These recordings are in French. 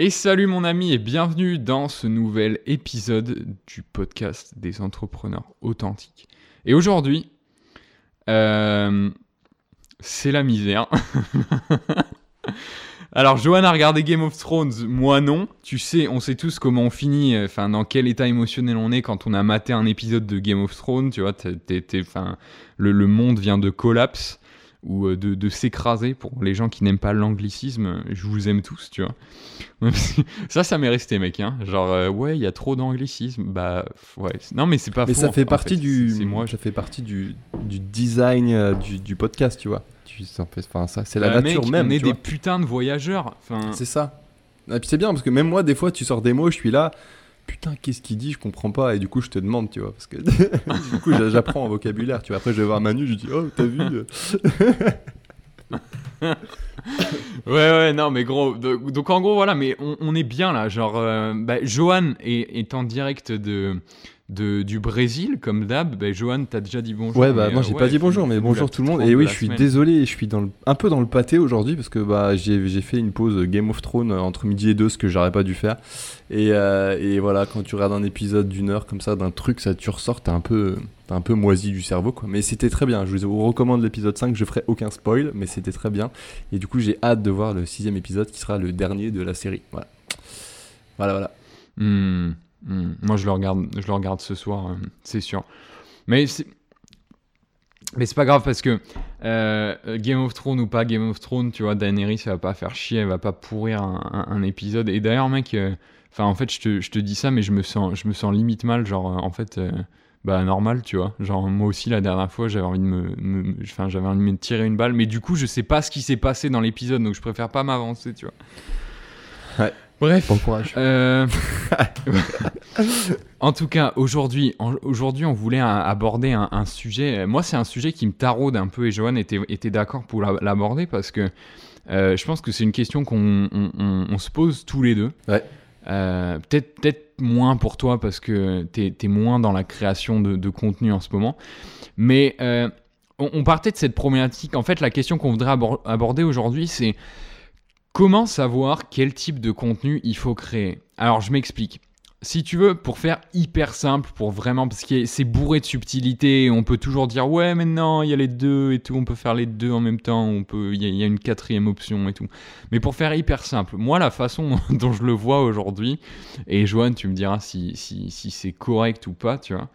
Et salut mon ami et bienvenue dans ce nouvel épisode du podcast des entrepreneurs authentiques. Et aujourd'hui, euh, c'est la misère. Alors, Johan a regardé Game of Thrones, moi non. Tu sais, on sait tous comment on finit, euh, enfin, dans quel état émotionnel on est quand on a maté un épisode de Game of Thrones. Tu vois, le, le monde vient de collapse ou euh, de, s'écraser pour les gens qui n'aiment pas l'anglicisme. Je vous aime tous, tu vois. ça, ça m'est resté, mec. Hein. Genre, euh, ouais, il y a trop d'anglicisme. Bah, ouais. Non, mais c'est pas mais ça fait partie du. C'est moi. Ça fait partie du, du design euh, du, du, podcast, tu vois. Tu, enfin, ça, c'est la bah, nature même. On est des putains de voyageurs. Enfin... C'est ça. Et puis c'est bien parce que même moi, des fois, tu sors des mots, je suis là putain, qu'est-ce qu'il dit Je comprends pas. Et du coup, je te demande, tu vois, parce que du coup, j'apprends un vocabulaire. Tu vois, après, je vais voir Manu, je dis, oh, t'as vu Ouais, ouais, non, mais gros. Donc, en gros, voilà, mais on, est bien là. Genre, euh, bah, Johan est, en direct de de, du Brésil, comme d'hab. Ben, Johan, t'as déjà dit bonjour. Ouais, bah moi j'ai pas dit bonjour, mais bonjour tout le monde. Et oui, je suis désolé, je suis dans un peu dans le pâté aujourd'hui parce que bah, j'ai fait une pause Game of Thrones entre midi et deux, ce que j'aurais pas dû faire. Et, euh, et, voilà, quand tu regardes un épisode d'une heure comme ça, d'un truc, ça tu ressors, t'es un peu, un peu moisi du cerveau. Quoi. Mais c'était très bien. Je vous recommande l'épisode 5, je ferai aucun spoil, mais c'était très bien. Et du coup, j'ai hâte de voir le sixième épisode qui sera le dernier de la série. Voilà, voilà, voilà. Hmm. Hmm. Moi, je le regarde, je le regarde ce soir, euh, c'est sûr. Mais c'est, mais c'est pas grave parce que euh, Game of Thrones ou pas Game of Thrones, tu vois, Daenerys, elle va pas faire chier, elle va pas pourrir un, épisode. Et d'ailleurs, mec, euh, enfin, en fait, je te, dis ça, mais je me sens, je me sens limite mal, genre, en fait. bah normal tu vois genre moi aussi la dernière fois j'avais envie de me enfin j'avais envie de me tirer une balle mais du coup je sais pas ce qui s'est passé dans l'épisode donc je préfère pas m'avancer tu vois ouais Bref. Bon courage. Euh, en tout cas, aujourd'hui, aujourd'hui, on voulait aborder un, sujet. Moi, c'est un sujet qui me taraude un peu et Johan était, était d'accord pour l'aborder parce que euh, je pense que c'est une question qu'on on, se pose tous les deux. Ouais. Euh, peut-être, moins pour toi parce que tu es, moins dans la création de, de, contenu en ce moment. Mais on, on, partait de cette problématique. En fait, la question qu'on voudrait aborder aujourd'hui, c'est Comment savoir quel type de contenu il faut créer? Alors je m'explique. Si tu veux, pour faire hyper simple, pour vraiment, parce que c'est bourré de subtilité, on peut toujours dire ouais, mais non, il y a les deux et tout, on peut faire les deux en même temps, on peut, il y, a une quatrième option et tout. Mais pour faire hyper simple, moi la façon dont je le vois aujourd'hui, et Joanne, tu me diras si, si, c'est correct ou pas, tu vois.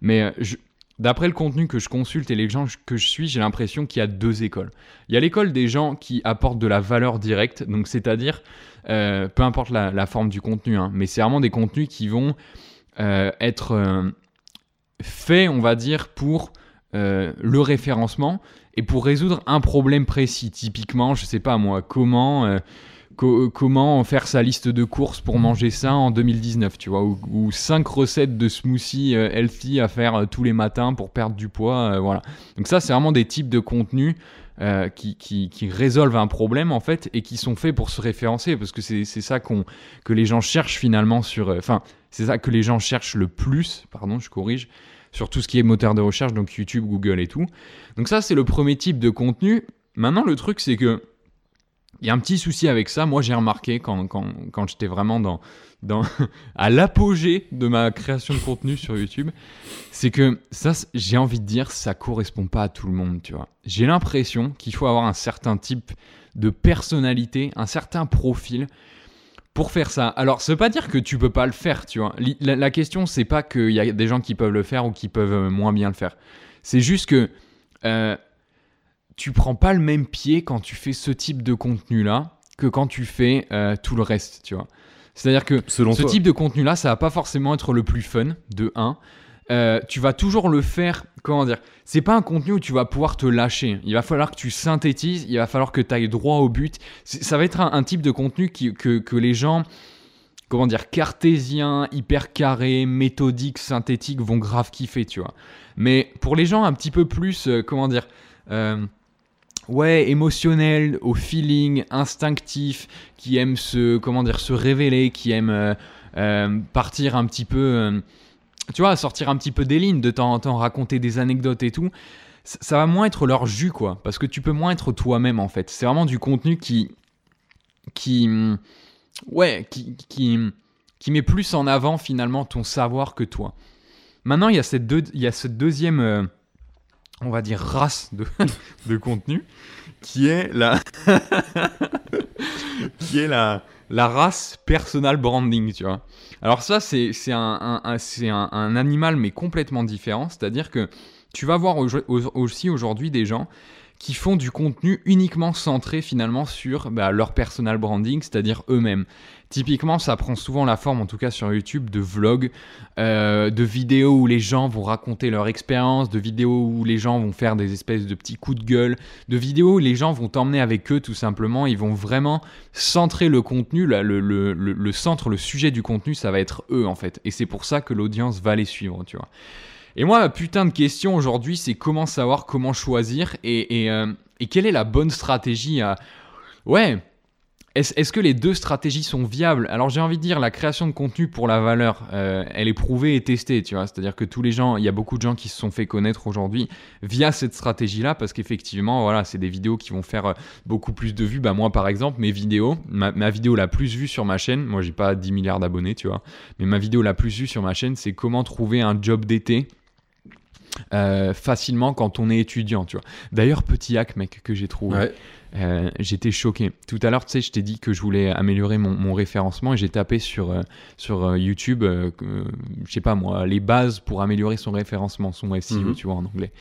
Mais je, D'après le contenu que je consulte et les gens que je suis, j'ai l'impression qu'il y a deux écoles. Il y a l'école des gens qui apportent de la valeur directe, donc c'est-à-dire, euh, peu importe la, forme du contenu, hein, mais c'est vraiment des contenus qui vont euh, être euh, faits, on va dire, pour le référencement et pour résoudre un problème précis. Typiquement, je sais pas moi, comment comment faire sa liste de courses pour manger ça en 2019, tu vois, ou, 5 recettes de smoothie euh, healthy à faire euh, tous les matins pour perdre du poids, euh, voilà. Donc ça, c'est vraiment des types de contenus qui, qui, résolvent un problème en fait et qui sont faits pour se référencer parce que c'est ça qu'on que les gens cherchent finalement sur enfin c'est ça que les gens cherchent le plus pardon je corrige sur tout ce qui est moteur de recherche donc YouTube Google et tout donc ça c'est le premier type de contenu maintenant le truc c'est que il y a un petit souci avec ça. Moi, j'ai remarqué quand, quand, j'étais vraiment dans, dans, à l'apogée de ma création de contenu sur YouTube, c'est que ça, j'ai envie de dire, ça correspond pas à tout le monde, tu vois. J'ai l'impression qu'il faut avoir un certain type de personnalité, un certain profil pour faire ça. Alors, ça veut pas dire que tu peux pas le faire, tu vois. La, la question, c'est pas qu'il y a des gens qui peuvent le faire ou qui peuvent euh, moins bien le faire. C'est juste que euh, tu prends pas le même pied quand tu fais ce type de contenu-là que quand tu fais euh, tout le reste, tu vois. C'est-à-dire que ce type de contenu-là, ça va pas forcément être le plus fun, de 1. Euh, tu vas toujours le faire, comment dire, c'est pas un contenu où tu vas pouvoir te lâcher. Il va falloir que tu synthétises, il va falloir que tu ailles droit au but. Ça va être un, type de contenu qui, que, que, les gens, comment dire, cartésiens, hyper carrés, méthodiques, synthétiques vont grave kiffer, tu vois. Mais pour les gens un petit peu plus, euh, comment dire, ouais, émotionnel, au feeling, instinctif, qui aime se, comment dire, se révéler, qui aime euh, euh, partir un petit peu, euh, tu vois, sortir un petit peu des lignes, de temps en temps, raconter des anecdotes et tout. Ça va moins être leur jus, quoi, parce que tu peux moins être toi-même, en fait. C'est vraiment du contenu qui, qui, ouais, qui, qui, qui, met plus en avant finalement ton savoir que toi. Maintenant, il y a cette, deux, il y a cette deuxième, on va dire, race de, contenu qui est la, race personal branding, tu vois. Alors ça, c'est un, animal, mais complètement différent. C'est-à-dire que tu vas voir aussi aujourd'hui des gens qui font du contenu uniquement centré finalement sur bah, leur personal branding, c'est-à-dire eux-mêmes. Typiquement, ça prend souvent la forme, en tout cas sur YouTube, de vlogs, euh, de vidéos où les gens vont raconter leur expérience, de vidéos où les gens vont faire des espèces de petits coups de gueule, de vidéos où les gens vont t'emmener avec eux tout simplement. Ils vont vraiment centrer le contenu, le, le, le centre, le sujet du contenu, ça va être eux en fait. Et c'est pour ça que l'audience va les suivre, tu vois. Et moi, ma putain de question aujourd'hui, c'est comment savoir comment choisir et, euh, et, quelle est la bonne stratégie à... Ouais, est-ce que les deux stratégies sont viables? Alors j'ai envie de dire, la création de contenu pour la valeur, euh, elle est prouvée et testée, tu vois. C'est-à-dire que tous les gens, il y a beaucoup de gens qui se sont fait connaître aujourd'hui via cette stratégie-là, parce qu'effectivement, voilà, c'est des vidéos qui vont faire euh, beaucoup plus de vues. Bah moi, par exemple, mes vidéos, ma, ma vidéo la plus vue sur ma chaîne, moi j'ai pas 10 milliards d'abonnés, tu vois, mais ma vidéo la plus vue sur ma chaîne, c'est comment trouver un job d'été euh, facilement quand on est étudiant, tu vois. D'ailleurs, petit hack, mec, que j'ai trouvé. Euh, j'étais choqué. Tout à l'heure, tu sais, je t'ai dit que je voulais améliorer mon, référencement et j'ai tapé sur, euh, sur YouTube, je sais pas moi, les bases pour améliorer son référencement, son SEO, mhm. tu vois, en anglais.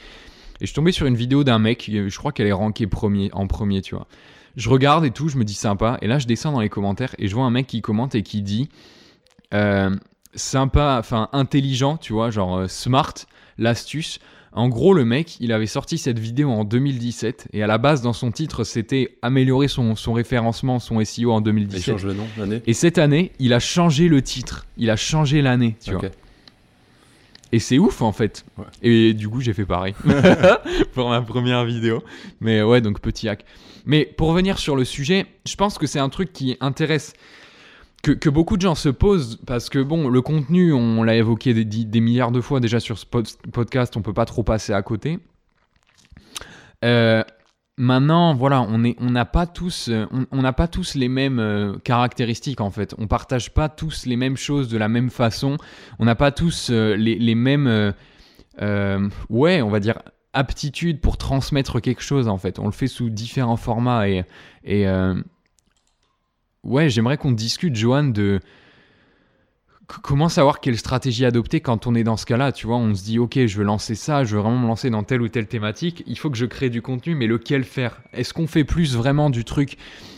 Et je suis tombé sur une vidéo d'un mec, je crois qu'elle est rankée premier, en premier, tu vois. Je regarde et tout, je me dis sympa, et là je descends dans les commentaires et je vois un mec qui commente et qui dit sympa, enfin intelligent, tu vois, genre smart, l'astuce. En gros, le mec, il avait sorti cette vidéo en 2017 et à la base, dans son titre, c'était améliorer son, son référencement, son SEO en 2017. Il change le nom, l'année. Et cette année, il a changé le titre, il a changé l'année, tu vois. Et c'est ouf en fait. Et du coup, j'ai fait pareil pour ma première vidéo. Mais ouais, donc petit hack. Mais pour revenir sur le sujet, je pense que c'est un truc qui intéresse que, beaucoup de gens se posent parce que bon, le contenu, on l'a évoqué des, milliards de fois déjà sur ce podcast, on peut pas trop passer à côté. Euh, maintenant, voilà, on est, on n'a pas tous, on n'a pas tous les mêmes euh, caractéristiques en fait. On partage pas tous les mêmes choses de la même façon. On n'a pas tous euh, les, mêmes, ouais, on va dire aptitudes pour transmettre quelque chose en fait. On le fait sous différents formats et ouais, j'aimerais qu'on discute, Johan, de comment savoir quelle stratégie adopter quand on est dans ce cas-là Tu vois, on se dit, ok, je veux lancer ça, je veux vraiment me lancer dans telle ou telle thématique. Il faut que je crée du contenu, mais lequel faire? Est-ce qu'on fait plus vraiment du truc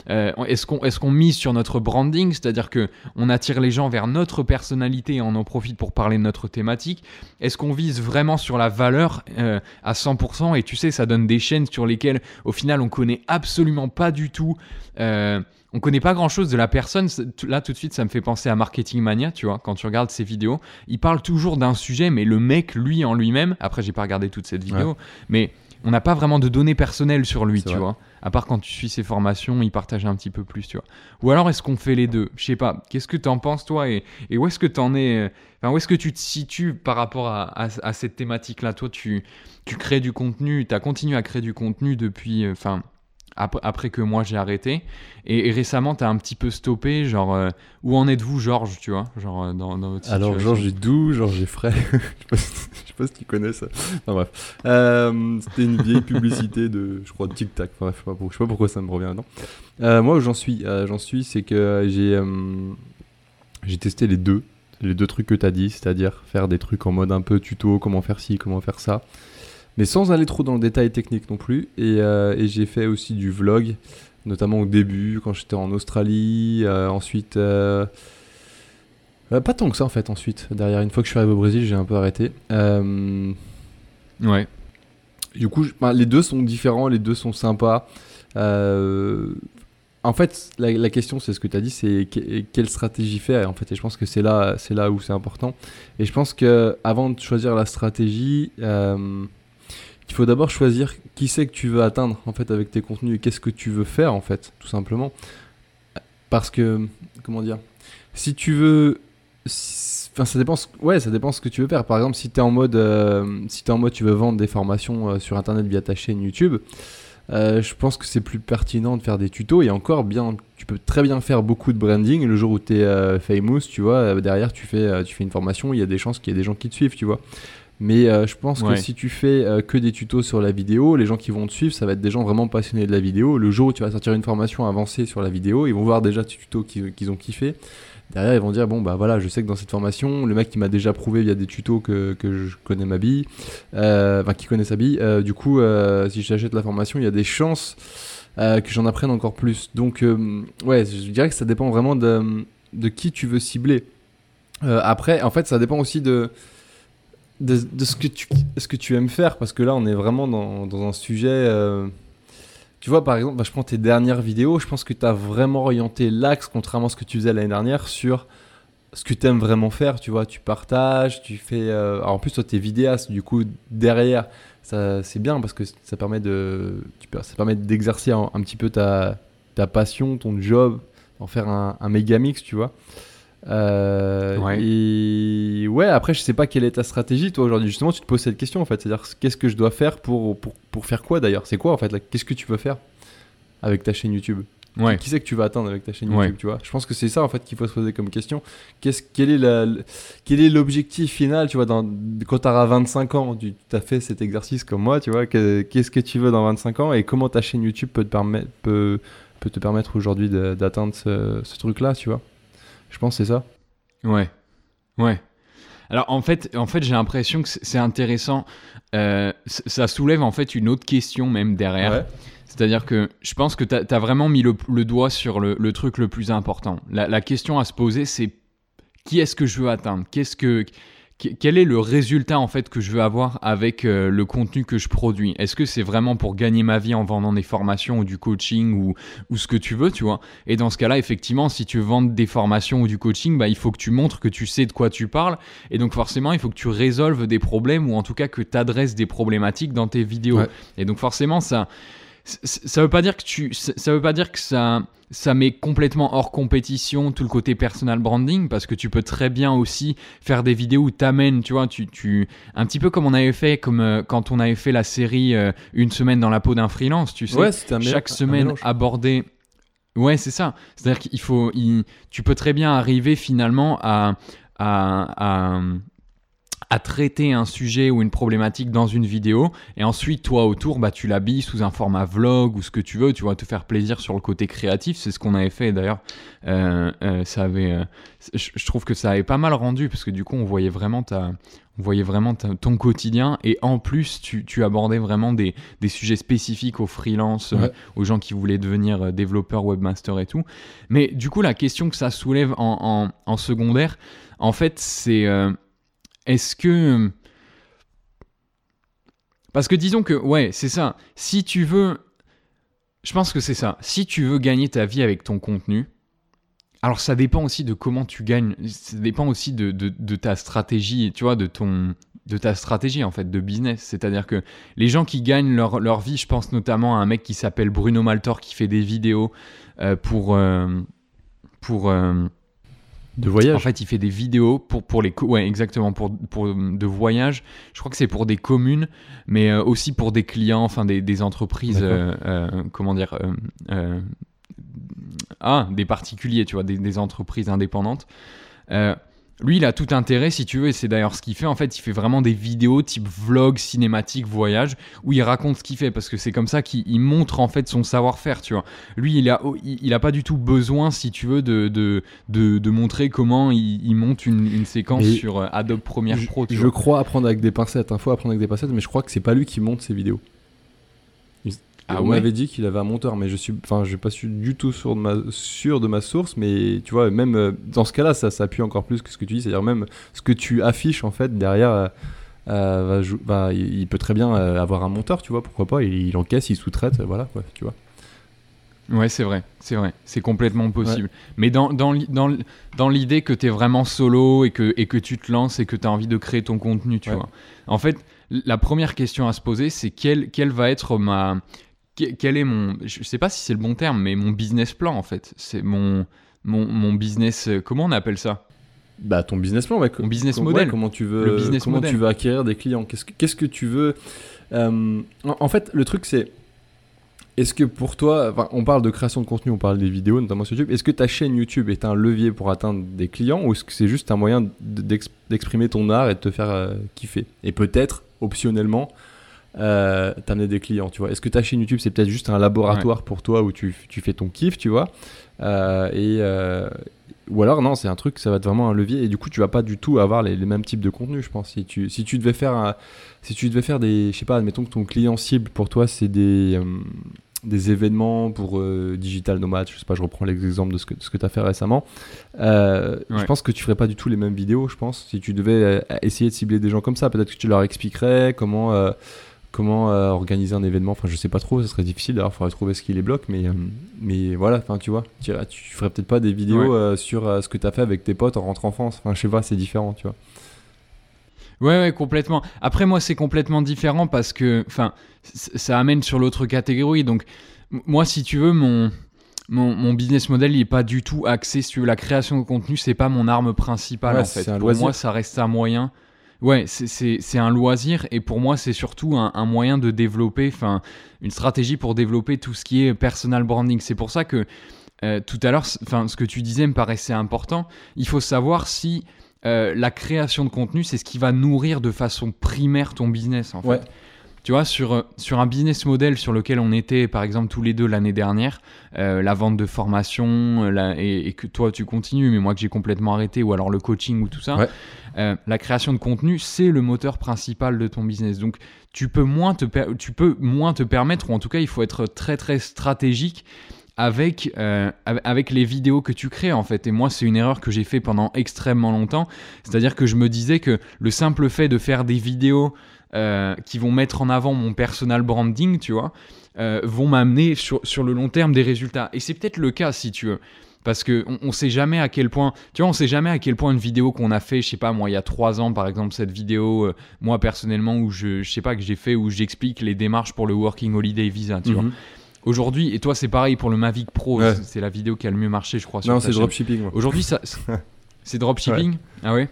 euh, Est-ce qu'on est qu'on mise sur notre branding, c'est-à-dire que on attire les gens vers notre personnalité et on en profite pour parler de notre thématique? Est-ce qu'on vise vraiment sur la valeur euh, à 100% Et tu sais, ça donne des chaînes sur lesquelles, au final, on connaît absolument pas du tout. Euh, on connaît pas grand chose de la personne. Là, tout de suite, ça me fait penser à Marketing Mania, tu vois, quand tu regardes ses vidéos. Il parle toujours d'un sujet, mais le mec, lui, en lui-même, après, j'ai pas regardé toute cette vidéo, mais on n'a pas vraiment de données personnelles sur lui, tu vois. À part quand tu suis ses formations, il partage un petit peu plus, tu vois. Ou alors, est-ce qu'on fait les deux? Je sais pas. Qu'est-ce que tu en penses, toi? Et, où est-ce que tu en es euh, Enfin, où est-ce que tu te situes par rapport à, cette thématique-là? Toi, tu, tu crées du contenu, tu as continué à créer du contenu depuis. Euh, après, que moi j'ai arrêté. Et, récemment, tu as un petit peu stoppé, genre, euh, où en êtes-vous, Georges, tu vois, genre, euh, dans, dans votre Alors, Georges est doux, Georges est frais. je, sais sais pas si tu connais ça. Enfin bref. Euh, c'était une vieille publicité de, je crois, de Tic Tac. Enfin, je, sais pas pourquoi, sais pas pourquoi ça me revient maintenant. moi, où j'en suis, j'en suis, c'est que j'ai j'ai testé les deux. Les deux trucs que tu as dit, c'est-à-dire faire des trucs en mode un peu tuto, comment faire ci, comment faire ça mais sans aller trop dans le détail technique non plus. Et, euh, j'ai fait aussi du vlog, notamment au début, quand j'étais en Australie. Euh, ensuite, euh, pas tant que ça en fait. Ensuite, derrière, une fois que je suis arrivé au Brésil, j'ai un peu arrêté. Ouais. Du coup, les deux sont différents, les deux sont sympas. En fait, la, question, c'est ce que tu as dit, c'est quelle stratégie faire. En fait, et je pense que c'est là, c'est là où c'est important. Et je pense que avant de choisir la stratégie, il faut d'abord choisir qui c'est que tu veux atteindre en fait avec tes contenus et qu'est-ce que tu veux faire en fait, tout simplement. Parce que, comment dire, si tu veux, enfin ça dépend, ouais, ça dépend ce que tu veux faire. Par exemple, si tu es en mode, euh, si en mode, tu veux vendre des formations euh, sur internet via ta chaîne YouTube. je pense que c'est plus pertinent de faire des tutos et encore bien tu peux très bien faire beaucoup de branding le jour où tu es famous tu vois derrière tu fais tu fais une formation il y a des chances qu'il y ait des gens qui te suivent tu vois mais euh, je pense que si tu fais euh, que des tutos sur la vidéo, les gens qui vont te suivre, ça va être des gens vraiment passionnés de la vidéo. Le jour où tu vas sortir une formation avancée sur la vidéo, ils vont voir déjà tes tutos qu'ils ont kiffé. Derrière, ils vont dire bon bah voilà, je sais que dans cette formation, le mec qui m'a déjà prouvé via des tutos que, que je connais ma bille, euh, enfin qui connaît sa bille. du coup, si j'achète la formation, il y a des chances que j'en apprenne encore plus. Donc ouais, je dirais que ça dépend vraiment de, de qui tu veux cibler. après, en fait, ça dépend aussi de de, ce, que tu, ce que tu aimes faire, parce que là, on est vraiment dans, dans un sujet. Euh, tu vois, par exemple, bah, je prends tes dernières vidéos, je pense que tu as vraiment orienté l'axe, contrairement à ce que tu faisais l'année dernière, sur ce que tu aimes vraiment faire. Tu vois, tu partages, tu fais. Euh, en plus, toi, tu es vidéaste, du coup, derrière, ça, c'est bien parce que ça permet de, tu ça permet d'exercer un, petit peu ta, ta passion, ton job, en faire un méga mix, tu vois. Euh, ouais. Et ouais, après, je sais pas quelle est ta stratégie, toi, aujourd'hui. Justement, tu te poses cette question, en fait. C'est-à-dire, qu'est-ce que je dois faire pour, pour, pour faire quoi, d'ailleurs? C'est quoi, en fait Qu'est-ce que tu veux faire avec ta chaîne YouTube? Ouais. Qui c'est que tu vas atteindre avec ta chaîne YouTube, tu vois? Je pense que c'est ça, en fait, qu'il faut se poser comme question. Qu'est-ce, quel, est la, quel est l'objectif final, tu vois dans, Quand tu auras 25 ans, tu as fait cet exercice comme moi, tu vois Qu'est-ce que tu veux dans 25 ans et comment ta chaîne YouTube peut te permettre, peut, peut te permettre aujourd'hui d'atteindre ce, ce truc-là, tu vois? Je pense c'est ça. Ouais. Ouais. Alors en fait, en fait j'ai l'impression que c'est intéressant. Euh, ça soulève en fait une autre question même derrière. C'est-à-dire que je pense que tu as, vraiment mis le, doigt sur le, truc le plus important. La, la question à se poser, c'est qui est-ce que je veux atteindre? Qu'est-ce que quel est le résultat en fait que je veux avoir avec euh, le contenu que je produis? Est-ce que c'est vraiment pour gagner ma vie en vendant des formations ou du coaching ou, ou ce que tu veux, tu vois? Et dans ce cas-là, effectivement, si tu vendre des formations ou du coaching, bah, il faut que tu montres que tu sais de quoi tu parles. Et donc forcément, il faut que tu résolves des problèmes ou en tout cas que tu adresses des problématiques dans tes vidéos. Et donc forcément, ça ça veut pas dire que tu ça veut pas dire que ça ça met complètement hors compétition tout le côté personal branding parce que tu peux très bien aussi faire des vidéos où t'amènes tu vois tu, tu un petit peu comme on avait fait comme euh, quand on avait fait la série euh, une semaine dans la peau d'un freelance tu sais. Chaque semaine aborder ouais c'est ça. C'est à dire qu'il faut tu peux très bien arriver finalement à, à à traiter un sujet ou une problématique dans une vidéo et ensuite toi autour bah tu l'habilles sous un format vlog ou ce que tu veux tu vas te faire plaisir sur le côté créatif. C'est ce qu'on avait fait d'ailleurs. Euh, euh, ça avait euh, je, trouve que ça avait pas mal rendu parce que du coup on voyait vraiment ta on voyait vraiment ton quotidien. Et en plus tu, tu abordais vraiment des, des, sujets spécifiques aux freelance aux gens qui voulaient devenir développeurs webmaster et tout. Mais du coup la question que ça soulève en, en, en secondaire en fait c'est est-ce que... Parce que disons que, ouais, c'est ça. Si tu veux... Je pense que c'est ça. Si tu veux gagner ta vie avec ton contenu, alors ça dépend aussi de comment tu gagnes, ça dépend aussi de, ta stratégie, tu vois, de ton de ta stratégie en fait de business. C'est-à-dire que les gens qui gagnent leur, vie, je pense notamment à un mec qui s'appelle Bruno Maltor qui fait des vidéos euh, pour euh, pour euh, de voyage. En fait, il fait des vidéos pour, pour les ouais exactement pour, pour de voyage. Je crois que c'est pour des communes, mais euh, aussi pour des clients, enfin des, des entreprises, euh, euh, comment dire, ah des particuliers, tu vois, des, des entreprises indépendantes. Lui, il a tout intérêt, si tu veux, et c'est d'ailleurs ce qu'il fait. En fait, il fait vraiment des vidéos type vlog, cinématique, voyage, où il raconte ce qu'il fait, parce que c'est comme ça qu'il montre en fait son savoir-faire, tu vois. Lui, il a, il, a pas du tout besoin, si tu veux, de, de, de, montrer comment il, monte une, une séquence sur euh, Adobe Premiere Pro. je crois apprendre avec des pincettes, un fois apprendre avec des pincettes, mais je crois que c'est pas lui qui monte ses vidéos. Ah on m'avait dit qu'il avait un monteur, mais je suis, enfin, je pas su du tout sûr de ma, sûr de ma source, mais tu vois, même euh, dans ce cas-là, ça s'appuie encore plus que ce que tu dis, c'est-à-dire même ce que tu affiches en fait derrière. Euh, euh, il peut très bien avoir un monteur, tu vois, pourquoi pas, il, encaisse, il sous-traite, voilà, quoi, tu vois. Ouais, c'est vrai, c'est vrai, c'est complètement possible. Mais dans, dans, dans, dans l'idée que tu es vraiment solo et que, et que tu te lances et que tu as envie de créer ton contenu, tu vois. En fait, la première question à se poser, c'est quelle, quelle va être ma, quel est mon, je sais pas si c'est le bon terme, mais mon business plan en fait. C'est mon, mon, mon, business, euh, comment on appelle ça? Bah ton business plan, ouais. Mon business model. comment tu veux, comment tu veux acquérir des clients Qu'est-ce que, qu'est-ce que tu veux euh, en, fait, le truc c'est, est-ce que pour toi, on parle de création de contenu, on parle des vidéos, notamment sur YouTube, est-ce que ta chaîne YouTube est un levier pour atteindre des clients ou est-ce que c'est juste un moyen d'exprimer ton art et de te faire euh, kiffer? Et peut-être, optionnellement, euh, t'amener des clients, tu vois. Est-ce que ta chaîne YouTube, c'est peut-être juste un laboratoire pour toi où tu, tu, fais ton kiff, tu vois euh, et, euh, Ou alors, non, c'est un truc, ça va être vraiment un levier et du coup, tu vas pas du tout avoir les, mêmes types de contenus, je pense. Si tu, si tu devais faire, si tu devais faire des, je sais pas, admettons que ton client cible pour toi, c'est des euh, des événements pour digital nomade, je sais pas, je reprends l'exemple de ce que, ce que tu as fait récemment. Je pense que tu ferais pas du tout les mêmes vidéos, je pense. Si tu devais essayer de cibler des gens comme ça, peut-être que tu leur expliquerais comment comment euh, organiser un événement enfin je sais pas trop ce serait difficile d'ailleurs il faudrait trouver ce qui les bloque mais euh, mais voilà enfin tu vois tu, tu ferais peut-être pas des vidéos euh, sur ce que tu as fait avec tes potes en rentrant en France enfin je sais pas c'est différent tu vois Ouais, ouais, complètement. Après, moi, c'est complètement différent parce que, enfin, ça amène sur l'autre catégorie. Donc, moi, si tu veux, mon, mon, mon, business model, il est pas du tout axé sur la création de contenu. C'est pas mon arme principale, en fait. Pour moi, ça reste un moyen. Ouais, c'est un loisir et pour moi c'est surtout un, moyen de développer, enfin une stratégie pour développer tout ce qui est personal branding. C'est pour ça que euh, tout à l'heure, ce que tu disais me paraissait important. Il faut savoir si euh, la création de contenu c'est ce qui va nourrir de façon primaire ton business en fait. Tu vois, sur, euh, sur un business model sur lequel on était, par exemple, tous les deux l'année dernière, euh, la vente de formation, euh, et, que toi tu continues, mais moi que j'ai complètement arrêté, ou alors le coaching ou tout ça, la création de contenu, c'est le moteur principal de ton business. Donc, tu peux, moins te tu peux moins te permettre, ou en tout cas, il faut être très très stratégique avec, avec les vidéos que tu crées en fait. Et moi, c'est une erreur que j'ai fait pendant extrêmement longtemps. C'est-à-dire que je me disais que le simple fait de faire des vidéos euh, qui vont mettre en avant mon personal branding, tu vois, euh, vont m'amener sur, sur, le long terme des résultats. Et c'est peut-être le cas si tu veux. Parce que on, sait jamais à quel point, tu vois, on sait jamais à quel point une vidéo qu'on a fait, je sais pas, moi, il y a trois ans, par exemple, cette vidéo, euh, moi personnellement, où je, je sais pas que j'ai fait, où j'explique les démarches pour le Working Holiday Visa, tu vois. Mhm. Aujourd'hui, et toi, c'est pareil pour le Mavic Pro, c'est la vidéo qui a le mieux marché, je crois. non, c'est dropshipping. Aujourd'hui, ça, c'est dropshipping? Ah ouais?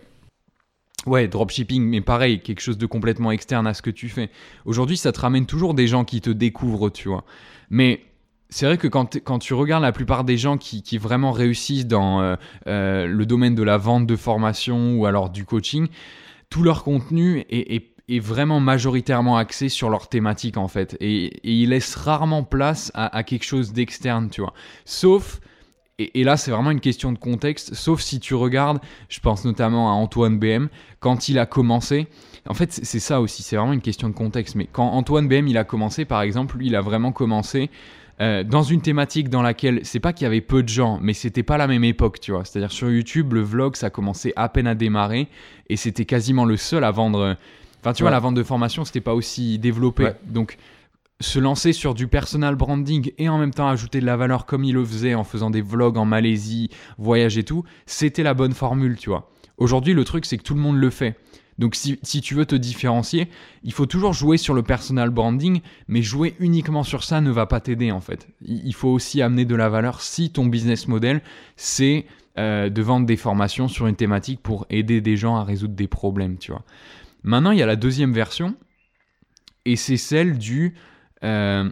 Ouais, dropshipping, mais pareil, quelque chose de complètement externe à ce que tu fais. Aujourd'hui, ça te ramène toujours des gens qui te découvrent, tu vois. Mais c'est vrai que quand, quand, tu regardes la plupart des gens qui, qui vraiment réussissent dans euh, euh, le domaine de la vente de formation ou alors du coaching, tout leur contenu est, est, est vraiment majoritairement axé sur leur thématique en fait. Et, ils laissent rarement place à, à quelque chose d'externe, tu vois. Sauf et, là, c'est vraiment une question de contexte, sauf si tu regardes, je pense notamment à Antoine BM, quand il a commencé, en fait, c'est ça aussi, c'est vraiment une question de contexte, mais quand Antoine BM, il a commencé, par exemple, lui, il a vraiment commencé euh, dans une thématique dans laquelle, c'est pas qu'il y avait peu de gens, mais c'était pas la même époque, tu vois. C'est-à-dire sur YouTube, le vlog, ça commençait à peine à démarrer, et c'était quasiment le seul à vendre... Enfin, tu vois, la vente de formation, c'était pas aussi développé. Donc, se lancer sur du personal branding et en même temps ajouter de la valeur comme il le faisait en faisant des vlogs en Malaisie, voyage et tout, c'était la bonne formule, tu vois. Aujourd'hui, le truc, c'est que tout le monde le fait. Donc si, tu veux te différencier, il faut toujours jouer sur le personal branding, mais jouer uniquement sur ça ne va pas t'aider en fait. Il faut aussi amener de la valeur si ton business model, c'est euh, de vendre des formations sur une thématique pour aider des gens à résoudre des problèmes, tu vois. Maintenant, il y a la deuxième version, et c'est celle du euh,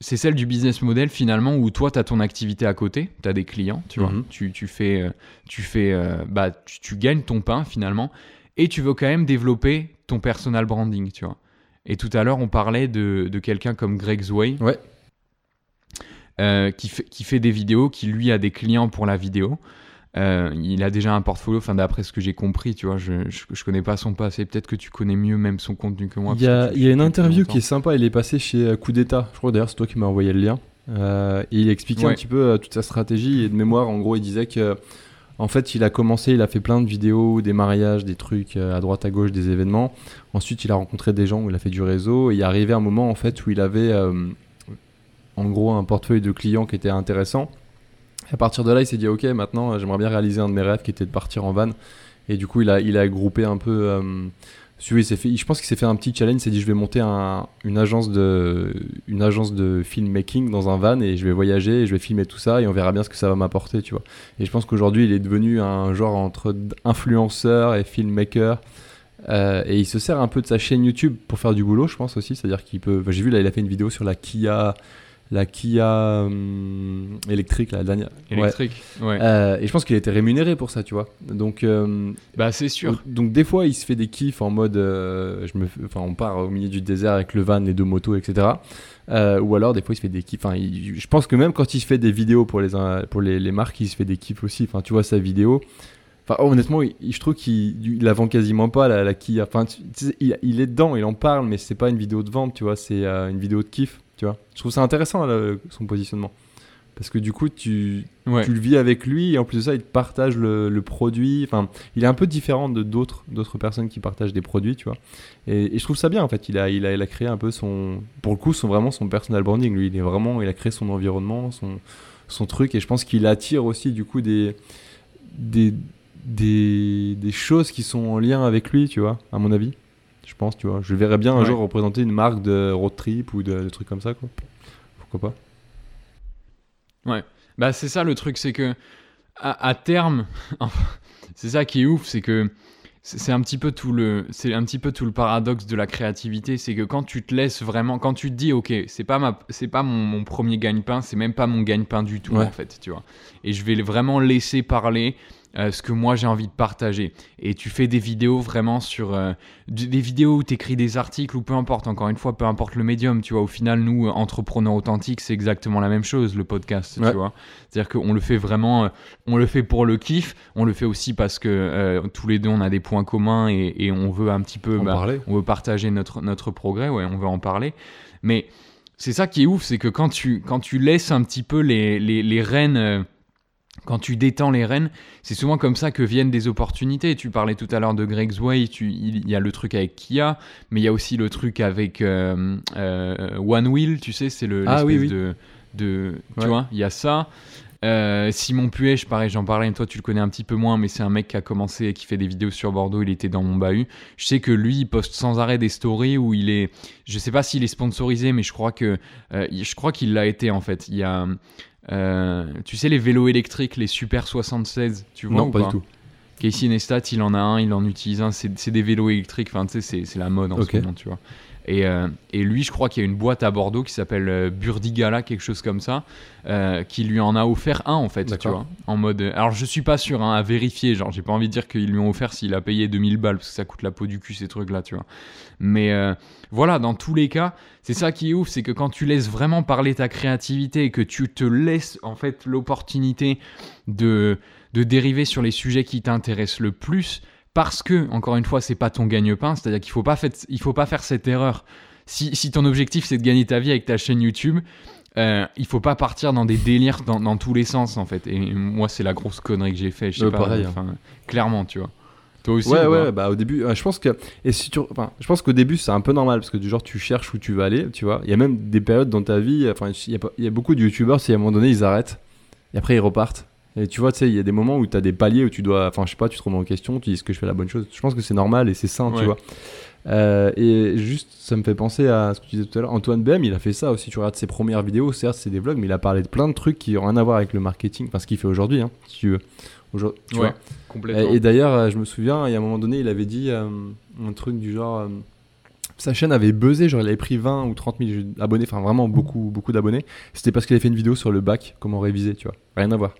c'est celle du business model finalement où toi tu as ton activité à côté, tu as des clients, tu vois, mhm. tu, tu, fais, euh, tu, fais euh, bah, tu, gagnes ton pain finalement et tu veux quand même développer ton personal branding, tu vois. Et tout à l'heure on parlait de, de quelqu'un comme Greg Zway ouais. qui, fait, qui fait des vidéos, qui lui a des clients pour la vidéo. Euh, il a déjà un portfolio, enfin d'après ce que j'ai compris, tu vois, je, je, connais pas son passé, peut-être que tu connais mieux même son contenu que moi. Il y a, il y a une interview qui est sympa, il est passé chez euh, Coup d'État, je crois d'ailleurs c'est toi qui m'as envoyé le lien, euh, et il expliquait un petit peu toute sa stratégie, et de mémoire. En gros il disait que en fait il a commencé, il a fait plein de vidéos, des mariages, des trucs à droite à gauche, des événements, ensuite il a rencontré des gens où il a fait du réseau, et il est arrivé un moment en fait où il avait en gros un portefeuille de clients qui était intéressant, à partir de là, il s'est dit, ok, maintenant, j'aimerais bien réaliser un de mes rêves qui était de partir en van. Et du coup, il a, il a groupé un peu. Euh, je pense qu'il s'est fait un petit challenge. Il s'est dit, je vais monter un, une, agence de, une agence de filmmaking dans un van et je vais voyager et je vais filmer tout ça et on verra bien ce que ça va m'apporter, tu vois. Et je pense qu'aujourd'hui, il est devenu un genre entre influenceur et filmmaker. Euh, et il se sert un peu de sa chaîne YouTube pour faire du boulot, je pense aussi. C'est-à-dire qu'il peut. J'ai vu là, il a fait une vidéo sur la Kia la Kia hum, électrique, la dernière. Électrique, ouais. Euh, et je pense qu'il a été rémunéré pour ça, tu vois. Donc, euh, bah c'est sûr. Donc, des fois, il se fait des kiffs en mode, euh, je me, enfin, on part au milieu du désert avec le van, les deux motos, etc. ou alors, des fois, il se fait des kiffs. Enfin, je pense que même quand il se fait des vidéos pour les, pour les, les, marques, il se fait des kiffs aussi. Enfin, tu vois sa vidéo. Enfin, honnêtement, je trouve qu'il la vend quasiment pas la, la Kia. Enfin, il, il, est dedans, il en parle, mais c'est pas une vidéo de vente, tu vois. C'est une vidéo de kiff. Tu vois Je trouve ça intéressant son positionnement. Parce que du coup, tu, tu le vis avec lui et en plus de ça, il te partage le, produit. Enfin, il est un peu différent de d'autres, d'autres personnes qui partagent des produits, tu vois. Et, je trouve ça bien en fait. Il a, il a, il a créé un peu son, pour le coup, son vraiment son personal branding. Lui, il est vraiment, il a créé son environnement, son, son truc. Et je pense qu'il attire aussi du coup des, des, des, des choses qui sont en lien avec lui, tu vois, à mon avis je pense, tu vois. Je verrais bien un jour représenter une marque de road trip ou de, trucs comme ça, quoi. Pourquoi pas Ouais. Bah, c'est ça le truc, c'est que à, terme, c'est ça qui est ouf, c'est que c'est un petit peu tout le c'est un petit peu tout le paradoxe de la créativité c'est que quand tu te laisses vraiment quand tu te dis ok c'est pas ma c'est pas mon, premier gagne-pain c'est même pas mon gagne-pain du tout en fait tu vois et je vais vraiment laisser parler euh, ce que moi j'ai envie de partager. Et tu fais des vidéos vraiment sur euh, des vidéos où tu écris des articles ou peu importe, encore une fois, peu importe le médium, tu vois. Au final, nous, entrepreneurs authentiques, c'est exactement la même chose, le podcast, tu vois. C'est-à-dire qu'on le fait vraiment, euh, on le fait pour le kiff, on le fait aussi parce que tous les deux, on a des points communs et, on veut un petit peu, bah, on veut partager notre, notre progrès, ouais, on veut en parler. Mais c'est ça qui est ouf, c'est que quand tu, quand tu laisses un petit peu les, les, les rênes quand tu détends les rênes, c'est souvent comme ça que viennent des opportunités. Tu parlais tout à l'heure de Greg's Way, il y a le truc avec Kia, mais il y a aussi le truc avec euh, euh, One Wheel, tu sais, c'est le ah, oui, de, de tu vois, il y a ça. Euh, Simon Puech, pareil, j'en parlais, toi tu le connais un petit peu moins, mais c'est un mec qui a commencé et qui fait des vidéos sur Bordeaux, il était dans mon bahut. Je sais que lui, il poste sans arrêt des stories où il est, je sais pas s'il est sponsorisé, mais je crois que, je crois qu'il l'a été en fait. Il y a, euh, tu sais, les vélos électriques, les Super 76, tu vois Non, pas, du tout. Casey Neistat, il en a un, il en utilise un. C'est des vélos électriques, enfin, tu sais, c'est la mode en ce moment, tu vois. Et, euh, et, lui, je crois qu'il y a une boîte à Bordeaux qui s'appelle euh, Burdigala, quelque chose comme ça, euh, qui lui en a offert un en fait, tu vois. En mode. Alors je suis pas sûr, hein, à vérifier, genre j'ai pas envie de dire qu'ils lui ont offert s'il a payé 2000 balles, parce que ça coûte la peau du cul ces trucs là, tu vois. Mais voilà, dans tous les cas, c'est ça qui est ouf, c'est que quand tu laisses vraiment parler ta créativité et que tu te laisses en fait l'opportunité de, de dériver sur les sujets qui t'intéressent le plus, parce que, encore une fois, c'est pas ton gagne-pain, c'est-à-dire qu'il faut pas il faut pas faire cette erreur. Si, si ton objectif c'est de gagner ta vie avec ta chaîne YouTube, euh, il faut pas partir dans des délires dans, dans, tous les sens en fait. Et moi, c'est la grosse connerie que j'ai fait. Je sais pas, pareil, hein. clairement, tu vois. Toi aussi Ouais, ouais, bah au début, je pense que. Et si tu, enfin, je pense qu'au début, c'est un peu normal parce que du genre, tu cherches où tu vas aller, tu vois. Il y a même des périodes dans ta vie, enfin, il y, y a beaucoup de youtubeurs, si à un moment donné, ils arrêtent et après ils repartent. Et tu vois, tu sais, il y a des moments où tu as des paliers où tu dois, enfin, je sais pas, tu te remets en question, tu dis est-ce que je fais la bonne chose? Je pense que c'est normal et c'est sain, tu vois. Euh, et juste, ça me fait penser à ce que tu disais tout à l'heure. Antoine BM, il a fait ça aussi. Tu regardes ses premières vidéos, certes, c'est des vlogs, mais il a parlé de plein de trucs qui n'ont rien à voir avec le marketing, enfin, ce qu'il fait aujourd'hui, hein, si tu veux. Tu vois. Complètement. Et, d'ailleurs, euh, je me souviens, il y a un moment donné, il avait dit euh, un truc du genre. sa chaîne avait buzzé, genre il avait pris 20 ou 30 000 abonnés, enfin vraiment beaucoup, beaucoup d'abonnés. C'était parce qu'il avait fait une vidéo sur le bac, comment réviser, tu vois. Rien à voir.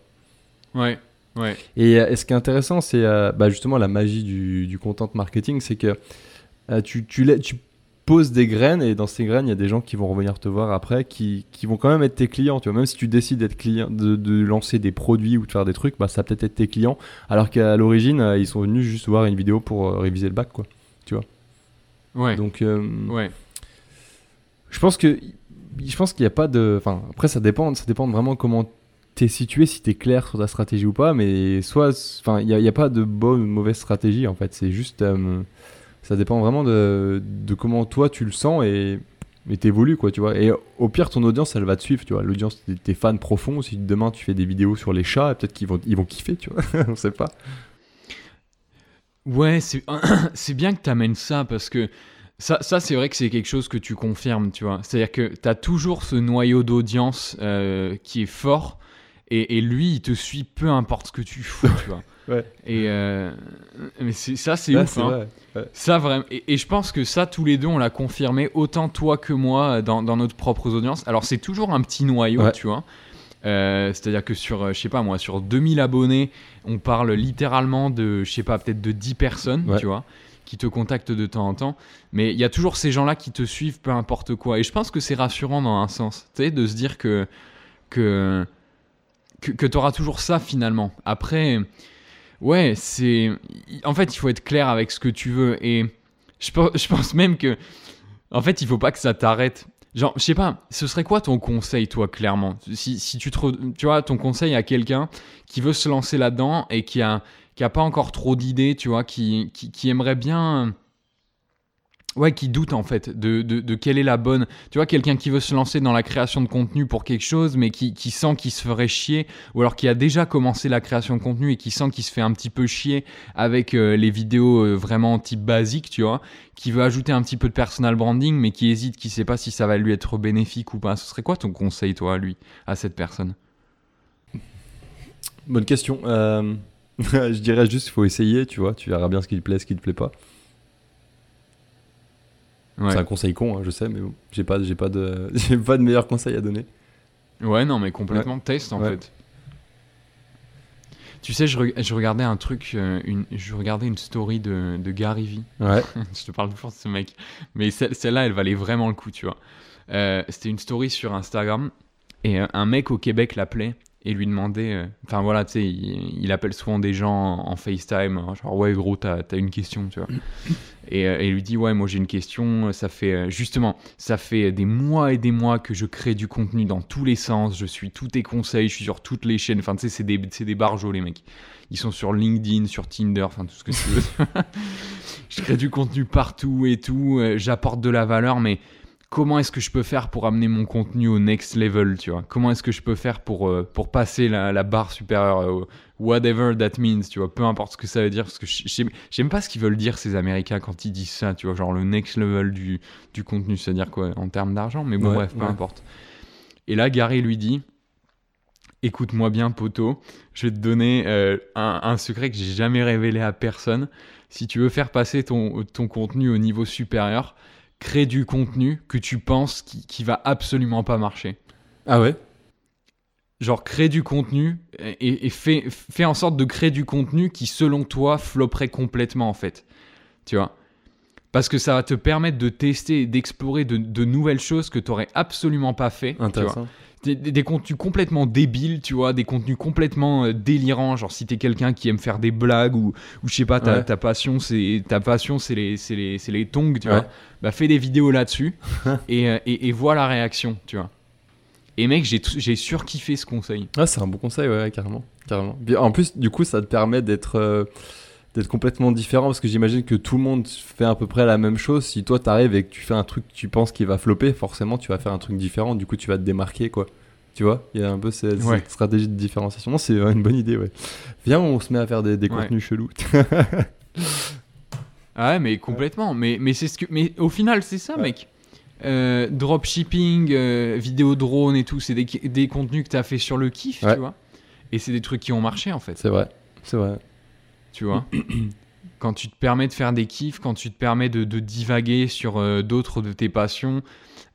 Ouais. Ouais. Euh, et, ce qui est intéressant, c'est euh, bah, justement la magie du, du content marketing, c'est que euh, tu, tu, tu, poses des graines et dans ces graines, il y a des gens qui vont revenir te voir après, qui, qui vont quand même être tes clients. Tu vois, même si tu décides d'être client, de, de, lancer des produits ou de faire des trucs, bah, ça peut-être être tes clients, alors qu'à l'origine, ils sont venus juste voir une vidéo pour réviser le bac, quoi. Tu vois. Ouais. Donc, ouais. Je pense que je pense qu'il n'y a pas de. Enfin, après, ça dépend, ça dépend vraiment comment t'es situé, si t'es clair sur ta stratégie ou pas, mais soit, enfin, il n'y a, pas de bonne ou de mauvaise stratégie en fait, c'est juste, euh, ça dépend vraiment de, comment toi tu le sens et t'évolues quoi, tu vois. Et au pire, ton audience, elle va te suivre, tu vois. L'audience, tes fans profonds. Si demain tu fais des vidéos sur les chats, peut-être qu'ils vont, ils vont kiffer, tu vois. On sait pas. Ouais, c'est bien que tu amènes ça parce que ça, ça c'est vrai que c'est quelque chose que tu confirmes, tu vois. C'est-à-dire que tu as toujours ce noyau d'audience euh, qui est fort et, lui, il te suit peu importe ce que tu fous, tu vois. Et mais ça, c'est ouf. Hein. Ça vraiment. Et, je pense que ça, tous les deux, on l'a confirmé, autant toi que moi, dans, dans notre propre audience. Alors, c'est toujours un petit noyau, tu vois. Euh, c'est-à-dire que sur, euh, je sais pas moi, sur 2000 abonnés, on parle littéralement de, je sais pas, peut-être de 10 personnes, tu vois, qui te contactent de temps en temps. Mais il y a toujours ces gens-là qui te suivent, peu importe quoi. Et je pense que c'est rassurant dans un sens, tu sais, de se dire que, que, que, tu auras toujours ça finalement. Après, ouais, c'est. En fait, il faut être clair avec ce que tu veux. Et je, je pense même que. En fait, il faut pas que ça t'arrête Genre, je sais pas, ce serait quoi ton conseil, toi, clairement? Si, si, tu, te, tu vois, ton conseil à quelqu'un qui veut se lancer là-dedans et qui a, qui a pas encore trop d'idées, tu vois, qui, qui, qui aimerait bien ouais, qui doute en fait de, de, quelle est la bonne. Tu vois, quelqu'un qui veut se lancer dans la création de contenu pour quelque chose, mais qui, qui sent qu'il se ferait chier, ou alors qui a déjà commencé la création de contenu et qui sent qu'il se fait un petit peu chier avec euh, les vidéos euh, vraiment type basique, tu vois, qui veut ajouter un petit peu de personal branding, mais qui hésite, qui sait pas si ça va lui être bénéfique ou pas. Ce serait quoi ton conseil, toi, à lui, à cette personne? Bonne question. Euh, je dirais juste qu'il faut essayer, tu vois, tu verras bien ce qui te plaît, ce qui te plaît pas. C'est un conseil con, hein, je sais, mais bon, j'ai pas, j'ai pas de, j'ai pas de meilleur conseil à donner. Ouais, non, mais complètement test en fait. Tu sais, je, je, regardais un truc, euh, une, je regardais une story de, de Gary Vee. Ouais. je te parle toujours de ce mec, mais celle-là, elle valait vraiment le coup, tu vois. Euh, c'était une story sur Instagram et euh, un mec au Québec l'appelait et lui demandait. Enfin voilà, tu sais, il, appelle souvent des gens en, FaceTime, genre ouais, gros, t'as as une question, tu vois. Euh, et, il lui dit ouais moi j'ai une question ça fait euh, justement ça fait des mois et des mois que je crée du contenu dans tous les sens je suis tous tes conseils je suis sur toutes les chaînes enfin tu sais c'est des c'est des barjots les mecs ils sont sur LinkedIn sur Tinder enfin tout ce que tu veux je crée du contenu partout et tout euh, j'apporte de la valeur mais comment est-ce que je peux faire pour amener mon contenu au next level, tu vois? Comment est-ce que je peux faire pour, euh, pour passer la, barre supérieure, euh, whatever that means, tu vois? Peu importe ce que ça veut dire, parce que j'aime pas ce qu'ils veulent dire ces Américains quand ils disent ça, tu vois, genre le next level du, du contenu, c'est-à-dire quoi En termes d'argent, mais bon, bref, peu importe. Et là, Gary lui dit, écoute-moi bien, poteau, je vais te donner euh, un, un, secret que j'ai jamais révélé à personne. Si tu veux faire passer ton, ton contenu au niveau supérieur, crée du contenu que tu penses qui, qui va absolument pas marcher. Ah ouais? Genre, crée du contenu et, et fais, en sorte de créer du contenu qui, selon toi, flopperait complètement, en fait. Tu vois? Parce que ça va te permettre de tester et d'explorer de, de, nouvelles choses que tu n'aurais absolument pas fait. Intéressant des, contenus complètement débiles, tu vois, des contenus complètement euh, délirants. Genre, si t'es quelqu'un qui aime faire des blagues ou, ou je sais pas, ta, ta passion, c'est ta passion, c'est les, les, les tongs, tu vois. Bah, fais des vidéos là-dessus et, euh, et, et, vois la réaction, tu vois. Et mec, j'ai surkiffé ce conseil. Ah, c'est un bon conseil, ouais, carrément. carrément. En plus, du coup, ça te permet d'être. Euh, d'être complètement différent parce que j'imagine que tout le monde fait à peu près la même chose. Si toi t'arrives et que tu fais un truc que tu penses qu'il va flopper, forcément tu vas faire un truc différent. Du coup, tu vas te démarquer quoi. Tu vois, il y a un peu cette, stratégie de différenciation. Non, c'est une bonne idée, ouais. Viens, on se met à faire des, contenus chelous. ah ouais, mais complètement. Mais, mais, c'est ce que, mais au final, c'est ça, mec. Euh, dropshipping, euh, vidéo drone et tout, c'est des, des, contenus que tu as fait sur le kiff, tu vois. Et c'est des trucs qui ont marché, en fait. C'est vrai, c'est vrai tu vois. quand tu te permets de faire des kiffs, quand tu te permets de, divaguer sur euh, d'autres de tes passions,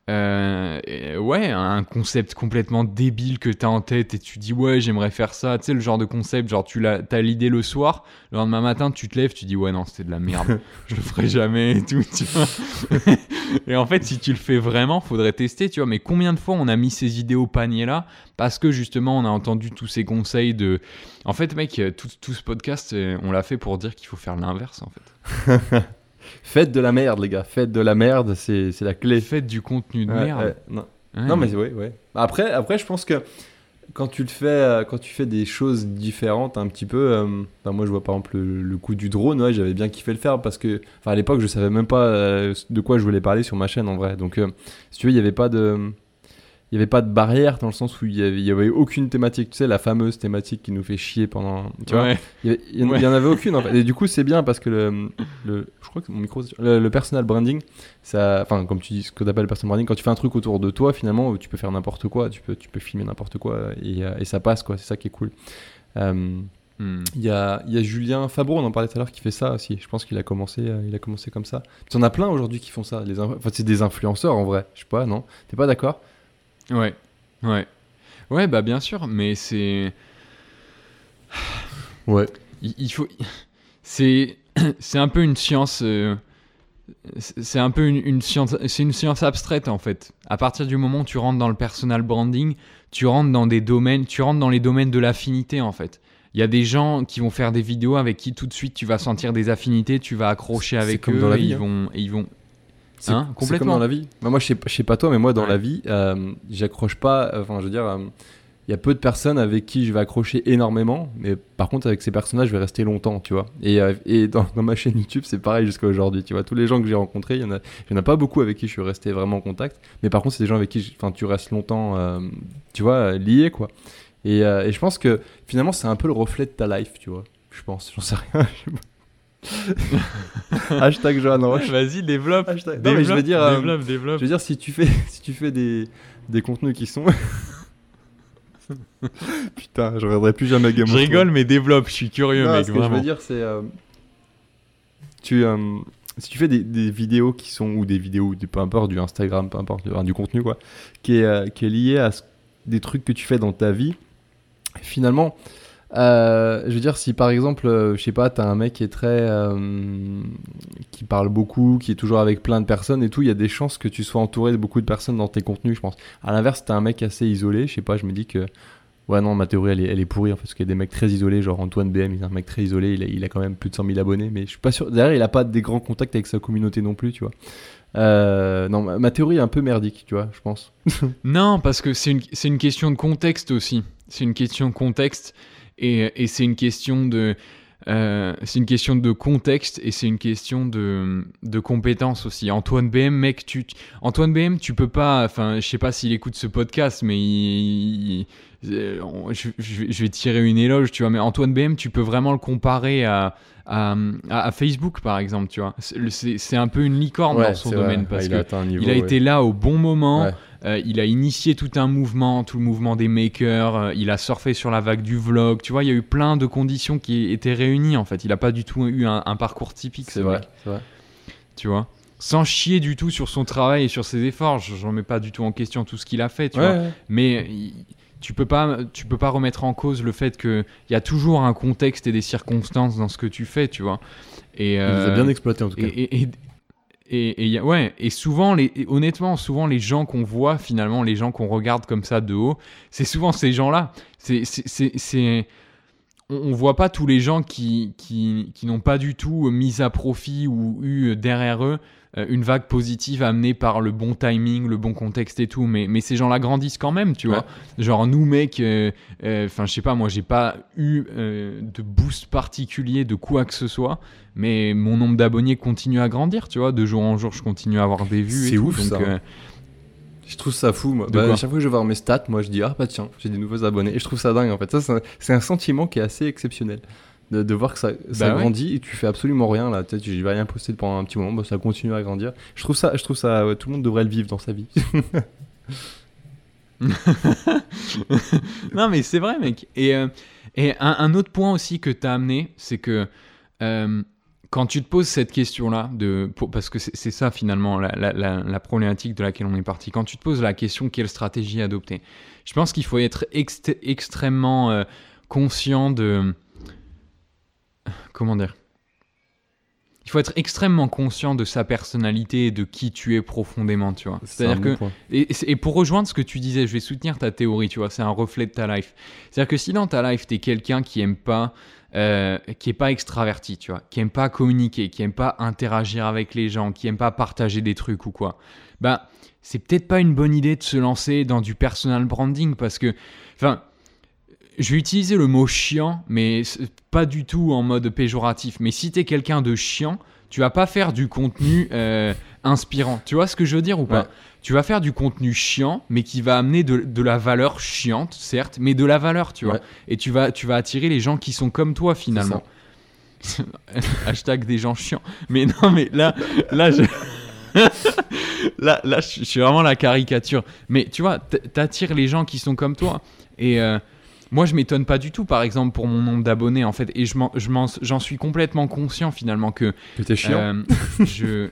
euh, ouais, un concept complètement débile que tu as en tête et tu dis ouais, j'aimerais faire ça. Tu sais, le genre de concept, genre tu as l'idée le soir, le lendemain matin, tu te lèves, tu dis ouais, non, c'était de la merde, je le ferai jamais et tout, tu vois. et en fait, si tu le fais vraiment, faudrait tester, tu vois. Mais combien de fois on a mis ces idées au panier là parce que justement, on a entendu tous ces conseils de. En fait, mec, tout, tout ce podcast, euh, on l'a fait pour dire qu'il faut faire l'inverse en fait. Faites de la merde, les gars. Faites de la merde, c'est la clé. Faites du contenu de merde. non. non. mais oui, ouais. Après, après, je pense que quand tu le fais, euh, quand tu fais des choses différentes un petit peu, euh, moi je vois par exemple le, coup du drone, ouais, j'avais bien kiffé le faire parce que, à l'époque je savais même pas euh, de quoi je voulais parler sur ma chaîne en vrai. Donc, si tu veux, il n'y avait pas de, il n'y avait pas de barrière dans le sens où il n'y avait, avait, aucune thématique. Tu sais, la fameuse thématique qui nous fait chier pendant. Tu vois Il n'y en avait aucune. En fait. Et du coup, c'est bien parce que le, le, je crois que mon micro, le, personal branding, ça, enfin, comme tu dis, ce que tu appelles le personal branding, quand tu fais un truc autour de toi, finalement, tu peux faire n'importe quoi, tu peux, tu peux filmer n'importe quoi et, et, ça passe, quoi. C'est ça qui est cool. Euh, Hmm. Il y, a, y, a, Julien Fabreau, on en parlait tout à l'heure, qui fait ça aussi. Je pense qu'il a commencé, euh, il a commencé comme ça. Tu en as plein aujourd'hui qui font ça. Les enfin, c'est des influenceurs en vrai. Je sais pas, non? T'es pas d'accord? Ouais, ouais, ouais, bah bien sûr, mais c'est. Ouais. Il, faut. C'est, c'est un peu une science. Euh, c'est un peu une, science, c'est une science abstraite en fait. À partir du moment où tu rentres dans le personal branding, tu rentres dans des domaines, tu rentres dans les domaines de l'affinité en fait. Il y a des gens qui vont faire des vidéos avec qui tout de suite tu vas sentir des affinités, tu vas accrocher avec eux dans et, ils hein. vont, et ils vont. Hein, complètement. comme dans la vie. moi, je sais, je sais pas toi, mais moi, dans la vie, euh, j'accroche pas. Enfin, je veux dire, euh, il y a peu de personnes avec qui je vais accrocher énormément, mais par contre avec ces personnages je vais rester longtemps, tu vois. Et, euh, dans, ma chaîne YouTube c'est pareil jusqu'à aujourd'hui, tu vois. Tous les gens que j'ai rencontrés, il y en a, il y en a pas beaucoup avec qui je suis resté vraiment en contact, mais par contre c'est des gens avec qui, enfin, tu restes longtemps, euh, tu vois, lié quoi. Et, euh, et, je pense que finalement c'est un peu le reflet de ta life, tu vois. Je pense, j'en sais rien. Hashtag Johan Roche. Vas-y, développe. développe, je veux dire, développe, développe. Je veux dire, si tu fais, si tu fais des, des contenus qui sont Putain, je regarderai plus jamais Game Je rigole, mais développe, je suis curieux, mec. Ce que je veux dire, c'est. Euh, tu, euh, si tu fais des, vidéos qui sont. Ou des vidéos, peu importe, du Instagram, peu importe, du contenu, quoi, qui est, euh, qui est lié à des trucs que tu fais dans ta vie, finalement. Je veux dire, si par exemple, je sais pas, t'as un mec qui est très. qui parle beaucoup, qui est toujours avec plein de personnes et tout, il y a des chances que tu sois entouré de beaucoup de personnes dans tes contenus, je pense. À l'inverse, t'as un mec assez isolé, je sais pas, je me dis que Ouais, non, ma théorie, elle est, elle est pourrie, en fait, parce qu'il y a des mecs très isolés, genre Antoine BM, il est un mec très isolé, il a, a quand même plus de 100 000 abonnés, mais je suis pas sûr. Derrière, il a pas des grands contacts avec sa communauté non plus, tu vois. Euh, non, ma, théorie est un peu merdique, tu vois, je pense. non, parce que c'est une, une, question de contexte aussi. C'est une question de contexte, et, et c'est une question de. Euh, c'est une question de contexte et c'est une question de, de compétence aussi. Antoine BM, mec, tu, Antoine BM, tu peux pas, enfin, je sais pas s'il écoute ce podcast, mais il, euh, je, vais tirer une éloge, tu vois, mais Antoine BM, tu peux vraiment le comparer à, à, Facebook, par exemple, tu vois. C'est un peu une licorne dans son domaine parce qu'il a, il a été là au bon moment. Euh, il a initié tout un mouvement, tout le mouvement des makers. Euh, il a surfé sur la vague du vlog. Tu vois, il y a eu plein de conditions qui étaient réunies en fait. Il n'a pas du tout eu un, parcours typique. C'est vrai, vrai. Tu vois sans chier du tout sur son travail et sur ses efforts. Je mets pas du tout en question tout ce qu'il a fait, tu vois. Mais tu peux pas tu peux pas remettre en cause le fait que il y a toujours un contexte et des circonstances dans ce que tu fais tu vois et il les a euh, bien exploité en tout cas et, et, et, ouais et souvent les honnêtement souvent les gens qu'on voit finalement les gens qu'on regarde comme ça de haut c'est souvent ces gens là c'est c'est on, voit pas tous les gens qui, qui, qui n'ont pas du tout mis à profit ou eu derrière eux une vague positive amenée par le bon timing, le bon contexte et tout. Mais, mais ces gens-là grandissent quand même, tu vois. Genre, nous, mec, euh, euh, enfin, je sais pas, moi, j'ai pas eu de boost particulier de quoi que ce soit. Mais mon nombre d'abonnés continue à grandir, tu vois. De jour en jour, je continue à avoir des vues. C'est ouf, ça. Je trouve ça fou, moi. Bah, à chaque fois que je vais voir mes stats, moi, je dis, ah, bah tiens, j'ai des nouveaux abonnés. Et je trouve ça dingue, en fait. Ça, c'est un sentiment qui est assez exceptionnel de, voir que ça, ça bah grandit et tu fais absolument rien là. Peut-être je vais rien poster pendant un petit moment, bah, ça continue à grandir. Je trouve ça, je trouve ça, tout le monde devrait le vivre dans sa vie. non mais c'est vrai mec. Et, euh, et un, autre point aussi que tu as amené, c'est que euh, quand tu te poses cette question-là, de, parce que c'est ça finalement la, la, la, problématique de laquelle on est parti, quand tu te poses la question quelle stratégie adopter, je pense qu'il faut être extrêmement euh, conscient de comment dire il faut être extrêmement conscient de sa personnalité et de qui tu es profondément, tu vois. C'est-à-dire que et, pour rejoindre ce que tu disais, je vais soutenir ta théorie, tu vois, c'est un reflet de ta life. C'est-à-dire que si dans ta life tu es quelqu'un qui aime pas euh, qui est pas extraverti, tu vois, qui aime pas communiquer, qui aime pas interagir avec les gens, qui aime pas partager des trucs ou quoi, bah c'est peut-être pas une bonne idée de se lancer dans du personal branding parce que, enfin, je vais utiliser le mot chiant, mais pas du tout en mode péjoratif. Mais si t'es quelqu'un de chiant, tu vas pas faire du contenu euh, inspirant. Tu vois ce que je veux dire ou pas? Tu vas faire du contenu chiant, mais qui va amener de, la valeur chiante, certes, mais de la valeur, tu vois? Et tu vas, tu vas attirer les gens qui sont comme toi finalement. Hashtag des gens chiants. Mais non, mais là, là, je... là, là, je suis vraiment la caricature. Mais tu vois, t'attires les gens qui sont comme toi. Et, euh, moi, je m'étonne pas du tout, par exemple, pour mon nombre d'abonnés, en fait, et je j'en suis complètement conscient finalement que. Que t'es chiant. Euh, je.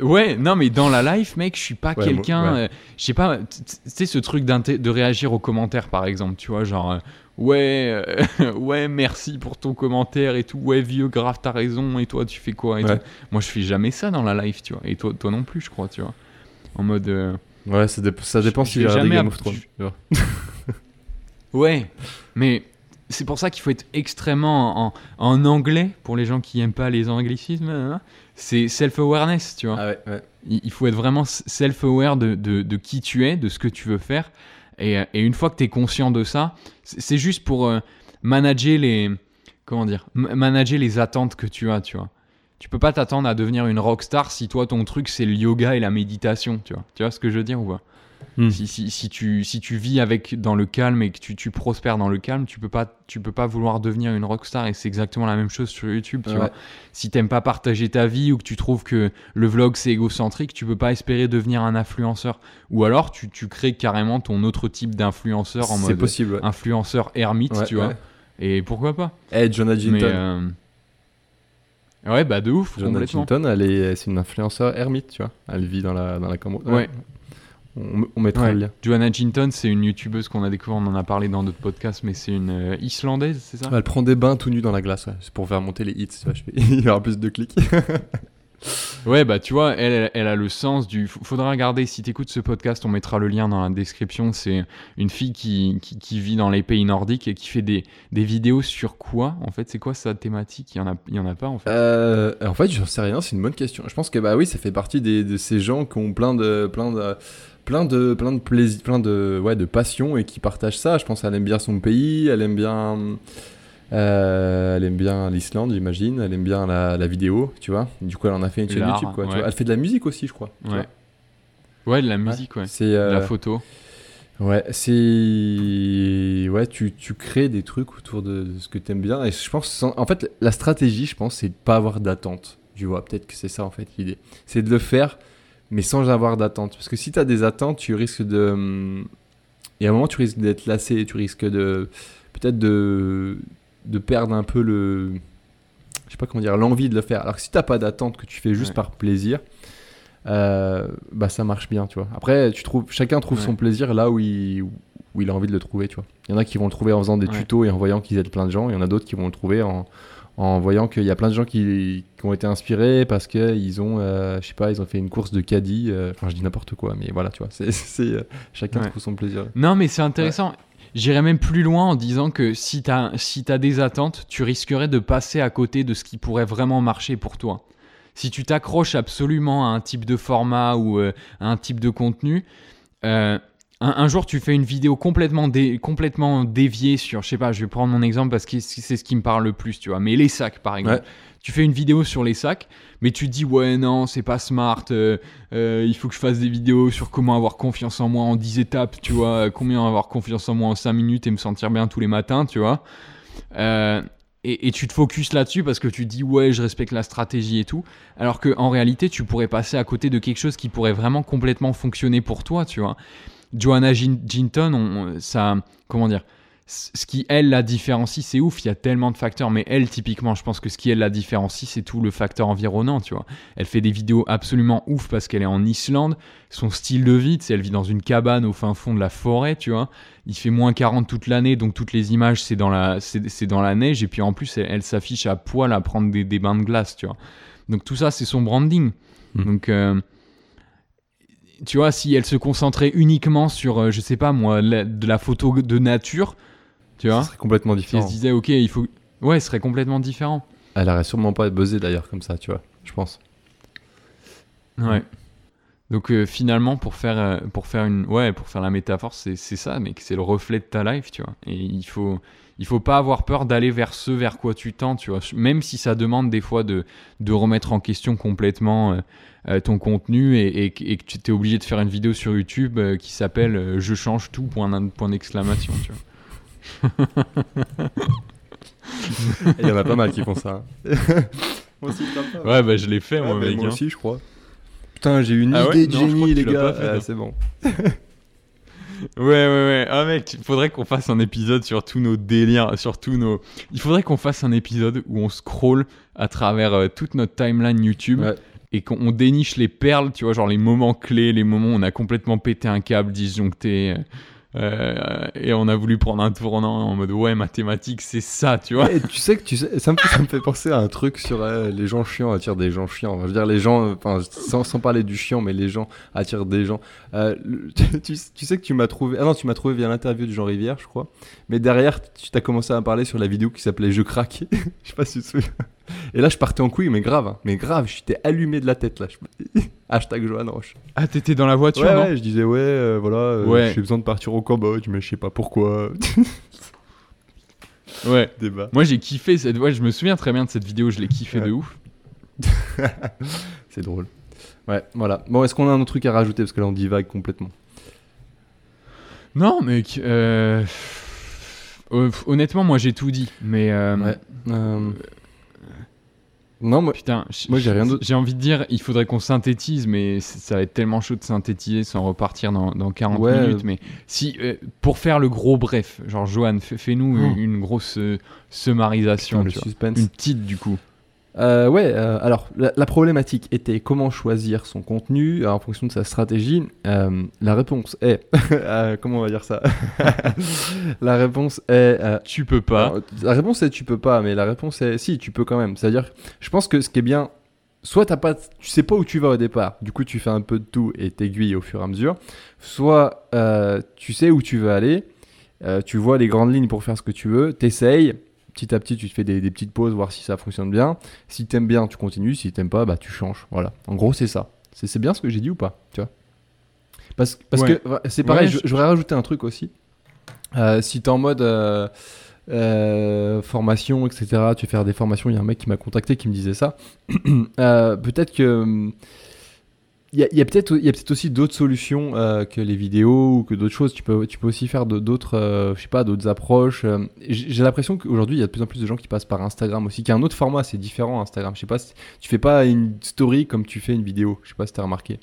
Ouais, non, mais dans la life, mec, je suis pas quelqu'un. Euh, je sais pas, tu sais, ce truc de réagir aux commentaires, par exemple, tu vois, genre, euh, ouais, ouais, merci pour ton commentaire et tout, ouais, vieux, grave, t'as raison, et toi, tu fais quoi et Moi, je fais jamais ça dans la life, tu vois, et toi, toi non plus, je crois, tu vois. En mode. Ouais, ça, ça dépend si j'ai jamais Game of Thrones. Ouais, mais c'est pour ça qu'il faut être extrêmement en, en, anglais pour les gens qui aiment pas les anglicismes. Hein. c'est self-awareness, tu vois. Ah ouais, ouais. Il, faut être vraiment self-aware de, de, de, qui tu es, de ce que tu veux faire. Et, et une fois que tu es conscient de ça, c'est juste pour euh, manager les comment dire, manager les attentes que tu as, tu vois. Tu peux pas t'attendre à devenir une rockstar si toi ton truc c'est le yoga et la méditation, tu vois. Tu vois ce que je veux dire ou pas? Hmm. Si, si, si, tu, si tu vis avec dans le calme et que tu, tu prospères dans le calme, tu peux pas, tu peux pas vouloir devenir une rockstar et c'est exactement la même chose sur YouTube. Tu vois si t'aimes pas partager ta vie ou que tu trouves que le vlog c'est égocentrique, tu peux pas espérer devenir un influenceur. Ou alors tu, tu crées carrément ton autre type d'influenceur en mode possible, influenceur ermite, tu vois. Et pourquoi pas Eh, hey, Jonah Jinton. Euh, ouais, bah de ouf. Jonah Jinton, elle est, c'est une influenceur ermite, tu vois. Elle vit dans la, dans la Ouais. On, mettra le lien. Joanna Jinton, c'est une youtubeuse qu'on a découvert, on en a parlé dans d'autres podcasts, mais c'est une euh, islandaise, c'est ça? Elle prend des bains tout nus dans la glace, c'est pour faire monter les hits, il y aura plus de clics. ouais, bah tu vois, elle, elle, a le sens du. Faudra regarder, si tu écoutes ce podcast, on mettra le lien dans la description. C'est une fille qui, qui, vit dans les pays nordiques et qui fait des, des vidéos sur quoi En fait, c'est quoi sa thématique? Il y en a, il y en a pas en fait? Euh, en fait, je sais rien, c'est une bonne question. Je pense que bah oui, ça fait partie des, de ces gens qui ont plein de. Plein de plein de plein de plaisir, plein de ouais de passion et qui partage ça. Je pense qu'elle aime bien son pays, elle aime bien euh, elle aime bien l'Islande, j'imagine. Elle aime bien la, la, vidéo, tu vois. Du coup, elle en a fait une chaîne YouTube, quoi. elle fait de la musique aussi, je crois. Ouais. Ouais, de la musique, ouais. C'est la euh, photo. Ouais, c'est ouais, tu, tu, crées des trucs autour de, ce que tu aimes bien. Et je pense, en fait, la stratégie, je pense, c'est de pas avoir d'attente. Tu vois, peut-être que c'est ça en fait l'idée. C'est de le faire mais sans avoir d'attente. Parce que si tu as des attentes, tu risques de. Et à un moment, tu risques d'être lassé, tu risques de. Peut-être de. de perdre un peu le. Je sais pas comment dire, l'envie de le faire. Alors que si t'as pas d'attente, que tu fais juste par plaisir, euh, bah ça marche bien, tu vois. Après, tu trouves, chacun trouve son plaisir là où il, où il a envie de le trouver, tu vois. Il y en a qui vont le trouver en faisant des tutos et en voyant qu'ils aident plein de gens, il y en a d'autres qui vont le trouver en, en voyant qu'il y a plein de gens qui, ont été inspirés parce qu'ils ont, euh, je sais pas, ils ont fait une course de caddie. Euh, enfin, je dis n'importe quoi, mais voilà, tu vois, c'est euh, chacun trouve son plaisir. Non, mais c'est intéressant. J'irais même plus loin en disant que si tu as, si as des attentes, tu risquerais de passer à côté de ce qui pourrait vraiment marcher pour toi. Si tu t'accroches absolument à un type de format ou à un type de contenu, un, jour tu fais une vidéo complètement, complètement déviée sur, je sais pas, je vais prendre mon exemple parce que c'est ce qui me parle le plus, tu vois, mais les sacs par exemple. Tu fais une vidéo sur les sacs, mais tu dis ouais non c'est pas smart, euh, euh, il faut que je fasse des vidéos sur comment avoir confiance en moi en 10 étapes, tu vois, combien avoir confiance en moi en 5 minutes et me sentir bien tous les matins, tu vois. Euh, et, et, tu te focuses là-dessus parce que tu dis ouais je respecte la stratégie et tout alors que en réalité tu pourrais passer à côté de quelque chose qui pourrait vraiment complètement fonctionner pour toi tu vois Joanna Jinton, on, ça, comment dire, ce qui elle la différencie, c'est ouf, il y a tellement de facteurs, mais elle typiquement, je pense que ce qui elle la différencie, c'est tout le facteur environnant, tu vois. Elle fait des vidéos absolument ouf parce qu'elle est en Islande, son style de vie, c'est elle vit dans une cabane au fin fond de la forêt, tu vois. Il fait moins 40 toute l'année, donc toutes les images c'est dans la, c'est, dans la neige, et puis en plus elle, s'affiche à poil à prendre des, bains de glace, tu vois. Donc tout ça c'est son branding. Mmh. Donc euh, tu vois, si elle se concentrait uniquement sur, euh, je sais pas moi, de la photo de nature, tu vois. Ce serait complètement différent. Elle se disait, ok, il faut. Ouais, ce serait complètement différent. Elle aurait sûrement pas buzzé d'ailleurs comme ça, tu vois, je pense. Ouais. Donc euh, finalement, pour faire, euh, pour faire une, ouais, pour faire la métaphore, c'est ça, mais c'est le reflet de ta life, tu vois. Et il faut, il faut pas avoir peur d'aller vers ce vers quoi tu tends, tu vois. Même si ça demande des fois de, de remettre en question complètement euh, euh, ton contenu et, que tu es obligé de faire une vidéo sur YouTube euh, qui s'appelle Je change tout, point d'exclamation, tu vois. Il y en a pas mal qui font ça. Hein. moi aussi, Ouais, bah je l'ai fait, moi, Moi aussi, je crois. Putain, j'ai une ah idée de génie, les gars. c'est bon. Ouais, ouais, ouais. Ah, mec, il faudrait qu'on fasse un épisode sur tous nos délires, sur tous nos. Il faudrait qu'on fasse un épisode où on scroll à travers euh, toute notre timeline YouTube. Et qu'on déniche les perles, tu vois, genre les moments clés, les moments où on a complètement pété un câble, disjoncté. Euh, euh, et on a voulu prendre un tournant en mode ouais mathématiques c'est ça tu vois. Tu sais que tu sais ça me, ça me fait penser à un truc sur euh, les gens chiants attirent des gens chiants. Je veux dire les gens enfin sans, sans, parler du chiant mais les gens attirent des gens. Euh, tu, tu, sais que tu m'as trouvé ah non tu m'as trouvé via l'interview de Jean Rivière je crois. Mais derrière tu t'as commencé à parler sur la vidéo qui s'appelait je craque je sais pas si tu te souviens et là, je partais en couille, mais grave, hein. mais grave, j'étais allumé de la tête là. Hashtag Johan Roche. Ah, t'étais dans la voiture, ouais, non ouais, je disais, ouais, euh, voilà, euh, j'ai besoin de partir au Cambodge, mais je sais pas pourquoi. ouais. Débat. Moi, j'ai kiffé cette. Ouais, je me souviens très bien de cette vidéo, je l'ai kiffé de ouf. C'est drôle. Ouais, voilà. Bon, est-ce qu'on a un autre truc à rajouter? Parce que là, on divague complètement. Non, mec. Euh... Honnêtement, moi, j'ai tout dit. Mais. Euh, ouais. Non, moi, Putain, moi j'ai rien d'autre. J'ai envie de dire, il faudrait qu'on synthétise, mais ça va être tellement chaud de synthétiser sans repartir dans, dans 40 minutes. Mais si, euh, pour faire le gros bref, genre Johan, fais-nous oh. une, grosse euh, summarisation, une petite du coup. Euh, ouais, euh, alors la, problématique était comment choisir son contenu en fonction de sa stratégie. Euh, la réponse est, comment on va dire ça La réponse est, tu peux pas. la réponse est tu peux pas, mais la réponse est si tu peux quand même. C'est-à-dire, je pense que ce qui est bien, soit t'as pas, tu sais pas où tu vas au départ, du coup tu fais un peu de tout et t'aiguilles au fur et à mesure. Soit tu sais où tu veux aller, tu vois les grandes lignes pour faire ce que tu veux, t'essayes petit à petit, tu te fais des, petites pauses, voir si ça fonctionne bien. Si t'aimes bien, tu continues. Si t'aimes pas, bah tu changes. Voilà. En gros, c'est ça. C'est bien ce que j'ai dit ou pas Tu vois? Parce, parce que c'est pareil, j'aurais rajouté un truc aussi. Euh, si t'es en mode euh, euh, formation, etc., tu veux faire des formations, il y a un mec qui m'a contacté qui me disait ça. Peut-être que il y a, peut-être peut aussi d'autres solutions euh, que les vidéos ou que d'autres choses. Tu peux, tu peux aussi faire d'autres, euh, je sais pas, d'autres approches. Euh, j'ai l'impression qu'aujourd'hui, il y a de plus en plus de gens qui passent par Instagram aussi, qui a un autre format, c'est différent Instagram. Je sais pas, si, tu fais pas une story comme tu fais une vidéo. Je sais pas si tu as remarqué.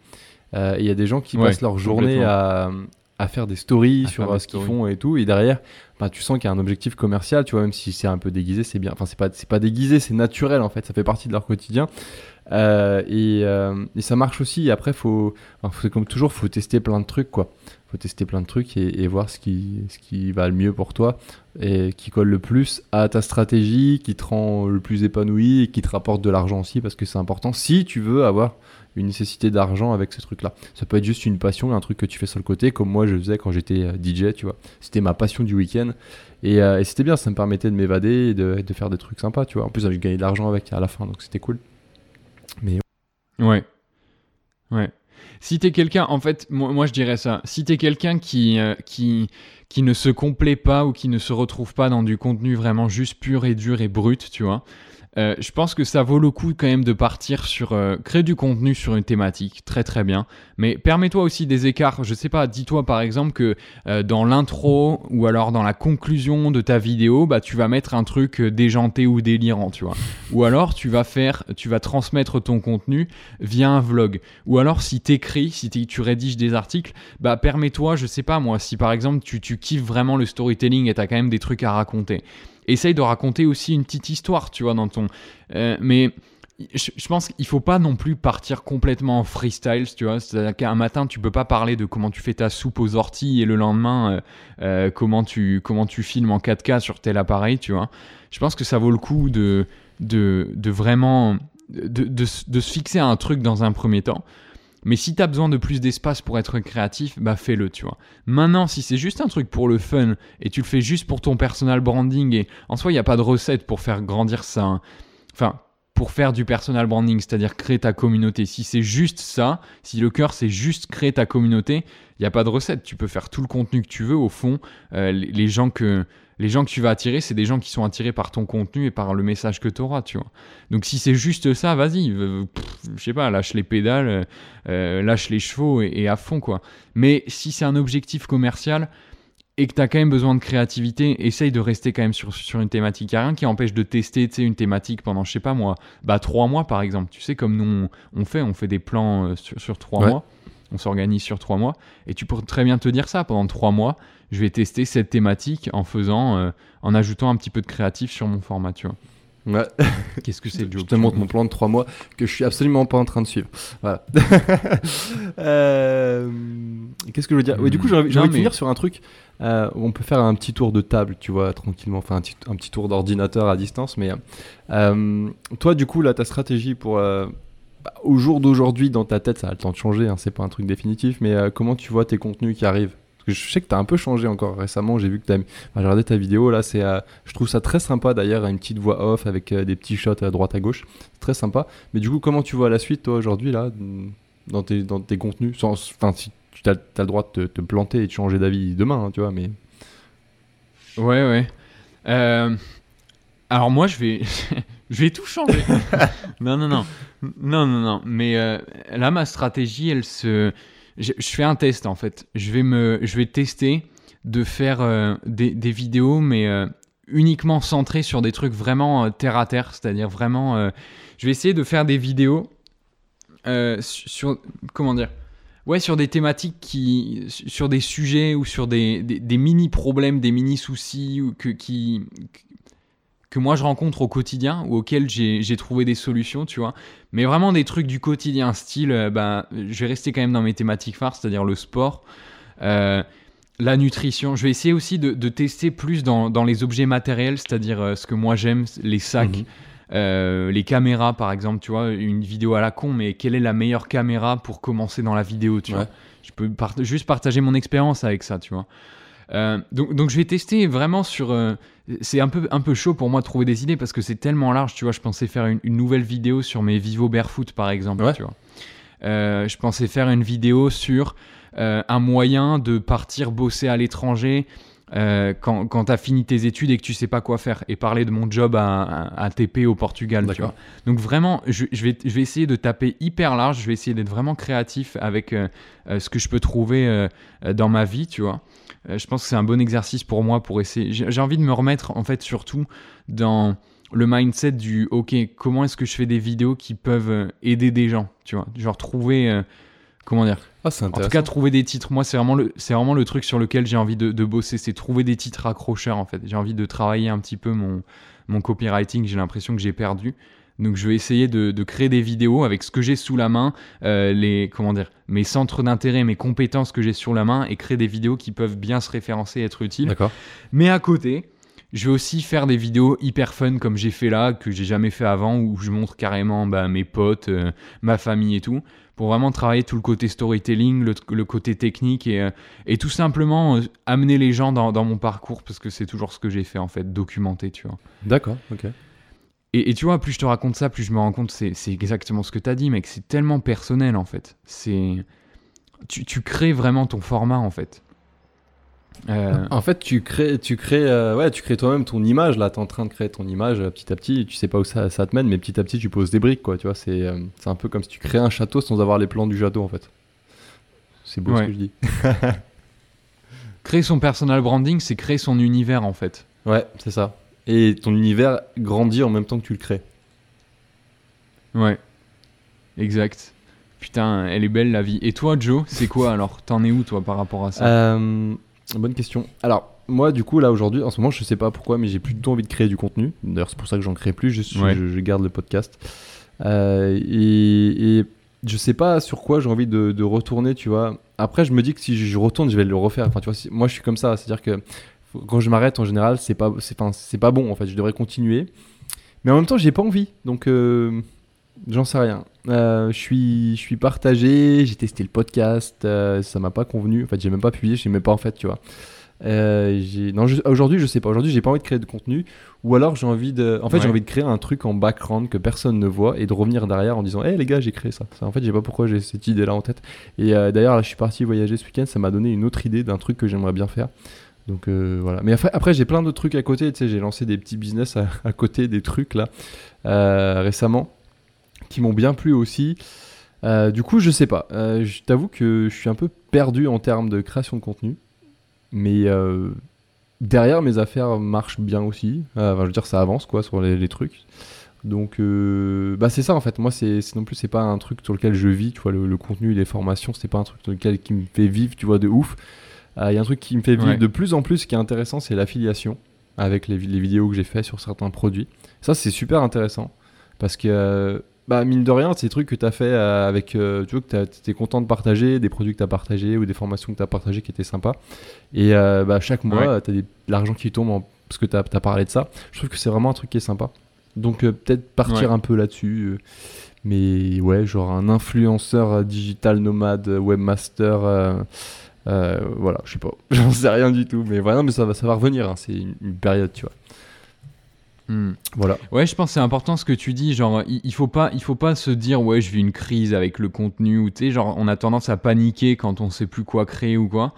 Il y a des gens qui passent leur journée à, à, faire des stories sur ce qu'ils font et tout. Et derrière, bah, tu sens qu'il y a un objectif commercial, tu vois, même si c'est un peu déguisé, c'est bien. Enfin, c'est pas, pas déguisé, c'est naturel en fait, ça fait partie de leur quotidien. Euh, euh, et, ça marche aussi. Après, faut, comme toujours, faut tester plein de trucs, quoi. Faut tester plein de trucs et, voir ce qui, ce qui va le mieux pour toi et qui colle le plus à ta stratégie, qui te rend le plus épanoui et qui te rapporte de l'argent aussi parce que c'est important si tu veux avoir une nécessité d'argent avec ce truc-là. Ça peut être juste une passion, un truc que tu fais sur le côté, comme moi je faisais quand j'étais euh, DJ, tu vois. C'était ma passion du week-end. Et, c'était bien, ça me permettait de m'évader et de, de, faire des trucs sympas, tu vois. En plus, j'ai gagné de l'argent avec à la fin, donc c'était cool. Mais ouais, ouais. Si t'es quelqu'un, en fait, moi, je dirais ça. Si t'es quelqu'un qui, euh, qui, qui ne se complaît pas ou qui ne se retrouve pas dans du contenu vraiment juste pur et dur et brut, tu vois, euh, je pense que ça vaut le coup quand même de partir sur euh, créer du contenu sur une thématique, très très bien. Mais permets-toi aussi des écarts. Je sais pas, dis-toi par exemple que euh, dans l'intro ou alors dans la conclusion de ta vidéo, bah tu vas mettre un truc déjanté ou délirant, tu vois. Ou alors tu vas faire, tu vas transmettre ton contenu via un vlog. Ou alors si t'écris, si tu rédiges des articles, bah permets-toi, je sais pas moi, si par exemple tu, tu kiffes vraiment le storytelling et t'as quand même des trucs à raconter essaye de raconter aussi une petite histoire, tu vois, dans ton. Euh, mais je, pense qu'il faut pas non plus partir complètement en freestyle, tu vois. C'est-à-dire qu'un matin, tu peux pas parler de comment tu fais ta soupe aux orties et le lendemain, euh, euh, comment, tu, comment tu filmes en 4K sur tel appareil, tu vois. Je pense que ça vaut le coup de, de, vraiment. De, de, de, se fixer un truc dans un premier temps. Mais si tu as besoin de plus d'espace pour être créatif, bah fais-le, tu vois. Maintenant, si c'est juste un truc pour le fun et tu le fais juste pour ton personal branding et en soi, il n'y a pas de recette pour faire grandir ça. Hein. Enfin, pour faire du personal branding, c'est-à-dire créer ta communauté. Si c'est juste ça, si le cœur c'est juste créer ta communauté, il n'y a pas de recette. Tu peux faire tout le contenu que tu veux. Au fond, euh, les gens que les gens que tu vas attirer, c'est des gens qui sont attirés par ton contenu et par le message que tu auras, tu vois. Donc si c'est juste ça, vas-y, je sais pas, lâche les pédales, euh, euh, lâche les chevaux et, à fond, quoi. Mais si c'est un objectif commercial et que tu as quand même besoin de créativité, essaye de rester quand même sur, sur une thématique. Il n'y a rien qui empêche de tester une thématique pendant, je sais pas moi, bah trois mois par exemple. Tu sais, comme nous on, fait, on fait des plans euh, sur, sur trois mois. on s'organise sur trois mois. Et tu peux très bien te dire ça. Pendant trois mois, je vais tester cette thématique en faisant, euh, en ajoutant un petit peu de créatif sur mon format, tu vois. Ouais. Qu'est-ce que c'est le Je te montre mon plan de trois mois que je suis absolument pas en train de suivre. Voilà. Euh, qu'est-ce que je veux dire? Du coup, j'ai envie, de finir sur un truc. Euh, on peut faire un petit tour de table, tu vois, tranquillement. Enfin, un petit, tour d'ordinateur à distance. Mais euh, toi, du coup, là, ta stratégie pour. Bah, au jour d'aujourd'hui, dans ta tête, ça a le temps de changer. Hein, c'est pas un truc définitif. Mais comment tu vois tes contenus qui arrivent? Je sais que tu as un peu changé encore récemment. J'ai vu que tu as regardé ta vidéo là. C'est, euh, je trouve ça très sympa d'ailleurs, une petite voix off avec euh, des petits shots à droite à gauche. C'est très sympa. Mais du coup, comment tu vois la suite toi aujourd'hui là dans tes, dans tes contenus? Enfin, si tu as, le droit de te, planter et de changer d'avis demain, hein, tu vois. Mais ouais, ouais. Euh, alors moi, je vais, je vais tout changer. non, non, non, non, non, non. Mais là, ma stratégie, elle se je, fais un test en fait. Je vais, me, je vais tester de faire euh, des, vidéos, mais euh, uniquement centrées sur des trucs vraiment euh, terre à terre, c'est-à-dire vraiment. je vais essayer de faire des vidéos sur. Comment dire Ouais, sur des thématiques qui. sur des sujets ou sur des, des, des mini-problèmes, des mini-soucis que, qui, que moi je rencontre au quotidien ou auxquels j'ai trouvé des solutions, tu vois. Mais vraiment des trucs du quotidien, style, euh, ben, je vais rester quand même dans mes thématiques phares, c'est-à-dire le sport, euh, la nutrition. Je vais essayer aussi de, tester plus dans, dans, les objets matériels, c'est-à-dire euh, ce que moi j'aime, les sacs. Mhm. les caméras par exemple, tu vois, une vidéo à la con, mais quelle est la meilleure caméra pour commencer dans la vidéo, tu vois? Je peux juste partager mon expérience avec ça, tu vois. donc, donc, je vais tester vraiment sur c'est un peu, un peu chaud pour moi de trouver des idées parce que c'est tellement large, tu vois. Je pensais faire une, nouvelle vidéo sur mes Vivo Barefoot, par exemple, tu vois. Euh, je pensais faire une vidéo sur euh, un moyen de partir bosser à l'étranger euh, quand, quand tu as fini tes études et que tu sais pas quoi faire et parler de mon job à, à, TP au Portugal. Tu vois. Donc vraiment, je, je, vais, je vais essayer de taper hyper large, je vais essayer d'être vraiment créatif avec ce que je peux trouver dans ma vie, tu vois. Euh, je pense que c'est un bon exercice pour moi pour essayer. J'ai envie de me remettre en fait surtout dans le mindset du ok comment est-ce que je fais des vidéos qui peuvent euh, aider des gens tu vois? Genre trouver euh, comment dire? Ah, en tout cas trouver des titres. Moi c'est vraiment le c'est vraiment le truc sur lequel j'ai envie de, de bosser c'est trouver des titres accrocheurs en fait. J'ai envie de travailler un petit peu mon mon copywriting j'ai l'impression que j'ai perdu donc je vais essayer de, créer des vidéos avec ce que j'ai sous la main, euh, les comment dire, mes centres d'intérêt, mes compétences que j'ai sous la main et créer des vidéos qui peuvent bien se référencer et être utiles. D'accord. Mais à côté, je vais aussi faire des vidéos hyper fun comme j'ai fait là, que j'ai jamais fait avant, où je montre carrément bah, mes potes, euh, ma famille et tout, pour vraiment travailler tout le côté storytelling, le, côté technique et, euh, et tout simplement amener les gens dans, dans, mon parcours, parce que c'est toujours ce que j'ai fait en fait, documenter, tu vois. D'accord, ok. Et, tu vois, plus je te raconte ça, plus je me rends compte, c'est exactement ce que tu as dit, mec. C'est tellement personnel, en fait. C'est tu, tu, crées vraiment ton format, en fait. Euh, en fait, tu crées, tu crées, euh, ouais, tu crées toi-même ton image. Là, tu es en train de créer ton image euh, petit à petit. Tu sais pas où ça, ça, te mène, mais petit à petit, tu poses des briques, quoi. Tu vois, c'est c'est un peu comme si tu crées un château sans avoir les plans du château, en fait. C'est beau ce que je dis. créer son personal branding, c'est créer son univers, en fait. Ouais, c'est ça et ton univers grandit en même temps que tu le crées. Ouais, exact. Putain, elle est belle la vie. Et toi, Joe, c'est quoi alors? T'en es où toi par rapport à ça? Euh, Bonne question. Alors, moi, du coup, là aujourd'hui, en ce moment, je sais pas pourquoi, mais j'ai plus du tout envie de créer du contenu. D'ailleurs, c'est pour ça que j'en crée plus. Je, je, garde le podcast. Euh, et, et, je sais pas sur quoi j'ai envie de, retourner, tu vois. Après, je me dis que si je retourne, je vais le refaire. Enfin, tu vois, moi, je suis comme ça. C'est-à-dire que quand je m'arrête en général, c'est pas, c'est, pas bon en fait. Je devrais continuer, mais en même temps, j'ai pas envie, donc euh, j'en sais rien. Euh, je suis, je suis partagé. J'ai testé le podcast, euh, ça m'a pas convenu. En fait, j'ai même pas publié, je sais même pas en fait, tu vois. non, aujourd'hui, je sais pas. Aujourd'hui, j'ai pas envie de créer de contenu, ou alors j'ai envie de, en fait, j'ai envie de créer un truc en background que personne ne voit et de revenir derrière en disant, hé les gars, j'ai créé ça. En fait, j'ai pas pourquoi j'ai cette idée là en tête. Et d'ailleurs, là, je suis parti voyager ce week-end, ça m'a donné une autre idée d'un truc que j'aimerais bien faire. Donc euh, voilà. Mais après, j'ai plein de trucs à côté. Tu sais, j'ai lancé des petits business à, côté, des trucs là euh, récemment qui m'ont bien plu aussi. Euh, du coup, je sais pas. je t'avoue que je suis un peu perdu en termes de création de contenu. Mais derrière, mes affaires marchent bien aussi. Enfin, je veux dire, ça avance quoi sur les, trucs. Donc, bah c'est ça en fait. Moi, c'est non plus, c'est pas un truc sur lequel je vis. Tu vois, le, contenu, les formations, c'est pas un truc sur lequel qui me fait vivre, tu vois, de ouf. Il y a un truc qui me fait vivre de plus en plus, qui est intéressant, c'est l'affiliation avec les, les, vidéos que j'ai fait sur certains produits. Ça, c'est super intéressant parce que bah, mine de rien, c'est des trucs que tu as fait euh, avec. Euh, tu vois, que tu es content de partager, des produits que tu as partagés ou des formations que tu as partagées qui étaient sympas. Et euh, bah, chaque mois, tu as de l'argent qui tombe parce que tu as, parlé de ça. Je trouve que c'est vraiment un truc qui est sympa. Donc, peut-être partir un peu là-dessus. mais ouais, genre un influenceur digital nomade, webmaster. Voilà, je sais pas, j'en sais rien du tout, mais voilà, mais ça va, ça va revenir, hein. c'est une, période, tu vois. Hmm. Voilà. Ouais, je pense que c'est important ce que tu dis. Genre, il, faut pas, il faut pas se dire ouais, je vis une crise avec le contenu ou tu sais, genre, on a tendance à paniquer quand on sait plus quoi créer ou quoi.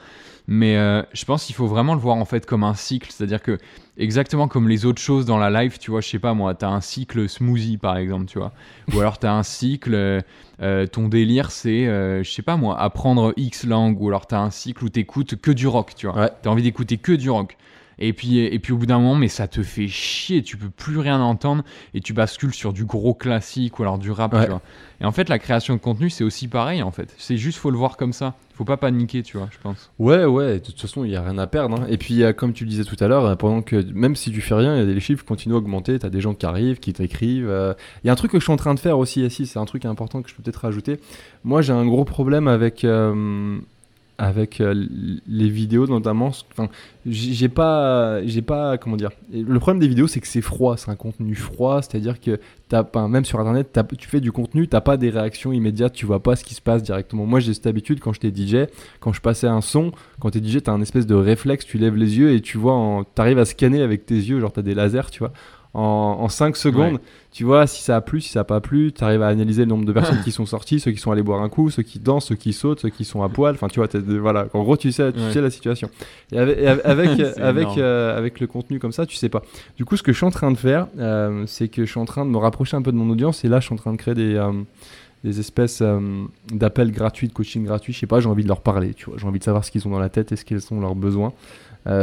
Mais euh, je pense qu'il faut vraiment le voir en fait comme un cycle, c'est-à-dire que exactement comme les autres choses dans la life, tu vois, je sais pas moi, tu as un cycle smoothie par exemple, tu vois, ou alors tu as un cycle, euh, euh, ton délire c'est, je sais pas moi, apprendre X langue, ou alors tu as un cycle où tu écoutes que du rock, tu vois, tu as envie d'écouter que du rock. Et puis, et puis au bout d'un moment, mais ça te fait chier, tu peux plus rien entendre et tu bascules sur du gros classique ou alors du rap, tu vois. Et en fait, la création de contenu, c'est aussi pareil, en fait. C'est juste, faut le voir comme ça. Faut pas paniquer, tu vois, je pense. Ouais, ouais, de toute façon, il y a rien à perdre. Hein. Et puis, comme tu le disais tout à l'heure, pendant que même si tu fais rien, les chiffres continuent à augmenter, tu as des gens qui arrivent, qui t'écrivent. Euh. Il y a un truc que je suis en train de faire aussi, ici, c'est un truc important que je peux peut-être rajouter. Moi, j'ai un gros problème avec. Euh, avec euh, les vidéos notamment enfin j'ai pas j'ai pas comment dire le problème des vidéos c'est que c'est froid c'est un contenu froid c'est à dire que as, pas même sur internet tu fais du contenu t'as pas des réactions immédiates tu vois pas ce qui se passe directement. Moi j'ai cette habitude quand j'étais DJ quand je passais un son quand t'es DJ t'as un espèce de réflexe tu lèves les yeux et tu vois t'arrives à scanner avec tes yeux genre t'as des lasers tu vois en, 5 secondes. Tu vois si ça a plu, si ça a pas plu. Tu arrives à analyser le nombre de personnes qui sont sorties, ceux qui sont allés boire un coup, ceux qui dansent, ceux qui sautent, ceux qui sont à poil. Enfin, tu vois, voilà. En gros, tu sais, tu sais la situation. Et avec, avec, avec, euh, avec, le contenu comme ça, tu sais pas. Du coup, ce que je suis en train de faire, euh, c'est que je suis en train de me rapprocher un peu de mon audience. Et là, je suis en train de créer des. Euh, des espèces d'appels gratuits, de coaching gratuit, je sais pas, j'ai envie de leur parler, tu vois, j'ai envie de savoir ce qu'ils ont dans la tête et ce qu'ils sont leurs besoins.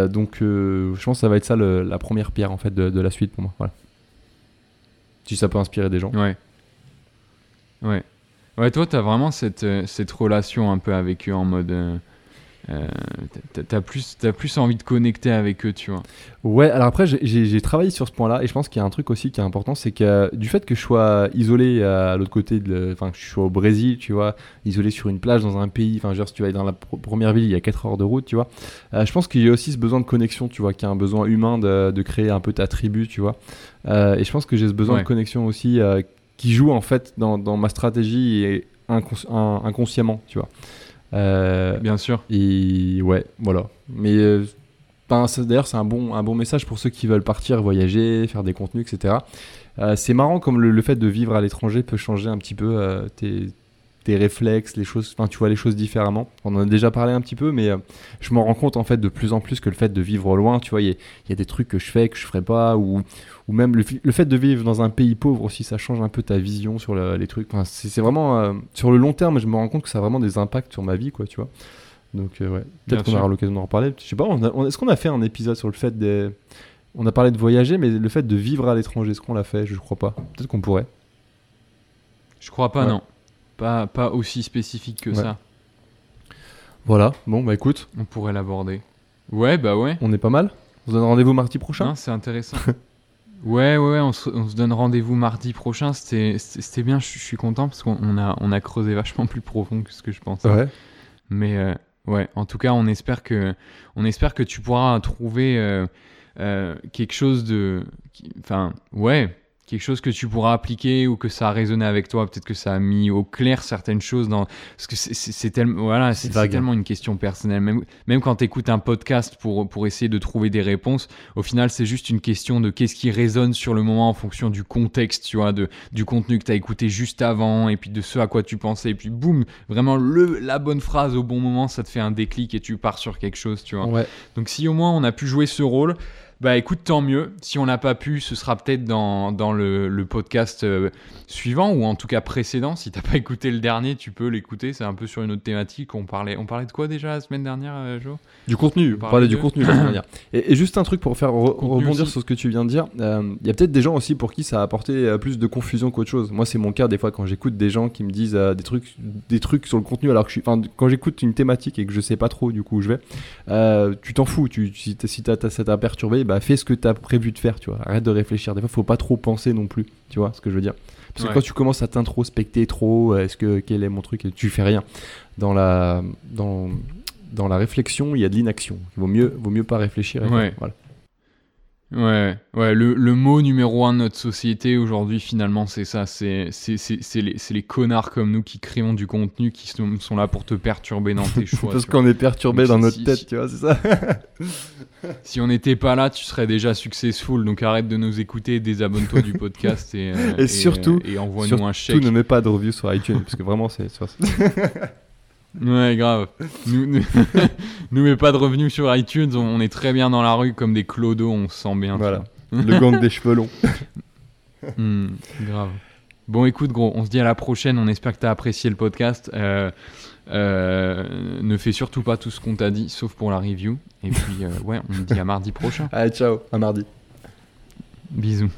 Donc, je pense que ça va être ça la première pierre en fait de, la suite pour moi. Si ça peut inspirer des gens. Ouais. Ouais. Ouais, toi, tu as vraiment cette, euh, cette relation un peu avec eux en mode. Euh, euh t'as plus, as plus envie de connecter avec eux, tu vois. Ouais, alors après, j'ai travaillé sur ce point-là et je pense qu'il y a un truc aussi qui est important, c'est que du fait que je sois isolé à l'autre côté, de, enfin, que je sois au Brésil, tu vois, isolé sur une plage dans un pays, enfin, genre, si tu vas dans la première ville, il y a 4 heures de route, tu vois, euh, je pense qu'il y a aussi ce besoin de connexion, tu vois, qu'il y a un besoin humain de, de, créer un peu ta tribu, tu vois. Euh, et je pense que j'ai ce besoin de connexion aussi euh, qui joue en fait dans, dans ma stratégie et inconsciemment, tu vois. Euh, Bien sûr. Et ouais, voilà. Mais euh, d'ailleurs, c'est un bon, un bon message pour ceux qui veulent partir, voyager, faire des contenus, etc. Euh, c'est marrant comme le, fait de vivre à l'étranger peut changer un petit peu tes, tes, réflexes, les choses, enfin tu vois les choses différemment. On en a déjà parlé un petit peu, mais je me rends compte en fait de plus en plus que le fait de vivre loin, tu vois, il y, y, a des trucs que je fais que je ferais pas, ou ou même le, fait de vivre dans un pays pauvre aussi, ça change un peu ta vision sur les trucs. Enfin, c'est vraiment euh, sur le long terme, je me rends compte que ça a vraiment des impacts sur ma vie, quoi, tu vois. Donc euh, ouais, peut-être qu'on aura l'occasion d'en reparler. Je sais pas, est-ce qu'on a fait un épisode sur le fait de, on a parlé de voyager, mais le fait de vivre à l'étranger, est-ce qu'on l'a fait? Je crois pas. Peut-être qu'on pourrait. Je crois pas, non. Pas, pas aussi spécifique que ça. Voilà. Bon, bah écoute. On pourrait l'aborder. Ouais, bah ouais. On est pas mal? On se donne rendez-vous mardi prochain? C'est intéressant. Ouais, ouais, on se, donne rendez-vous mardi prochain. C'était bien, je, suis content parce qu'on a, on a creusé vachement plus profond que ce que je pensais. Ouais. Mais euh, ouais, en tout cas, on espère que, on espère que tu pourras trouver euh, euh, quelque chose de. Enfin, ouais, quelque chose que tu pourras appliquer ou que ça a résonné avec toi, peut-être que ça a mis au clair certaines choses dans parce que c'est tellement voilà, c'est tellement une question personnelle même même quand tu écoutes un podcast pour pour essayer de trouver des réponses, au final c'est juste une question de qu'est-ce qui résonne sur le moment en fonction du contexte, tu vois, de du contenu que tu as écouté juste avant et puis de ce à quoi tu pensais et puis boum, vraiment le la bonne phrase au bon moment, ça te fait un déclic et tu pars sur quelque chose, tu vois. Ouais. Donc si au moins on a pu jouer ce rôle Bah écoute, tant mieux. Si on n'a pas pu, ce sera peut-être dans, dans le, le, podcast euh, suivant ou en tout cas précédent. Si t'as pas écouté le dernier, tu peux l'écouter. C'est un peu sur une autre thématique. On parlait, on parlait de quoi déjà la semaine dernière, euh, Jo? Du contenu. On parlait du contenu la semaine dernière. Et, juste un truc pour faire rebondir sur ce que tu viens de dire. Il euh, y a peut-être des gens aussi pour qui ça a apporté plus de confusion qu'autre chose. Moi, c'est mon cas des fois quand j'écoute des gens qui me disent des trucs, des trucs sur le contenu alors que je suis, enfin, quand j'écoute une thématique et que je sais pas trop du coup où je vais, tu t'en fous. Tu, si, si ça t'a perturbé, bah fais ce que tu as prévu de faire, tu vois. Arrête de réfléchir. Des fois, faut pas trop penser non plus, tu vois ce que je veux dire. Parce que quand tu commences à t'introspecter trop, euh, est-ce que quel est mon truc, tu fais rien. Dans la dans dans la réflexion, il y a de l'inaction. Il vaut mieux vaut mieux pas réfléchir. voilà. Ouais, ouais le, le, mot numéro un de notre société aujourd'hui, finalement, c'est ça. C'est les, les, connards comme nous qui créons du contenu, qui sont, sont là pour te perturber dans tes choix. Parce qu'on est perturbé dans notre tête, tu vois, c'est ça. si on n'était pas là, tu serais déjà successful. Donc arrête de nous écouter, désabonne-toi du podcast et, euh, et, surtout, et envoie-nous un chèque. Surtout ne mets pas de review sur iTunes, parce que vraiment, c'est. Ouais, grave. nous, nous, met pas de revenus sur iTunes, on, est très bien dans la rue comme des clodos, on se sent bien. Voilà. Le gang des cheveux longs. Hmm, grave. Bon, écoute, gros, on se dit à la prochaine. On espère que tu as apprécié le podcast. Euh, euh, ne fais surtout pas tout ce qu'on t'a dit, sauf pour la review. Et puis, euh, ouais, on se dit à mardi prochain. Allez, ciao, à mardi. Bisous.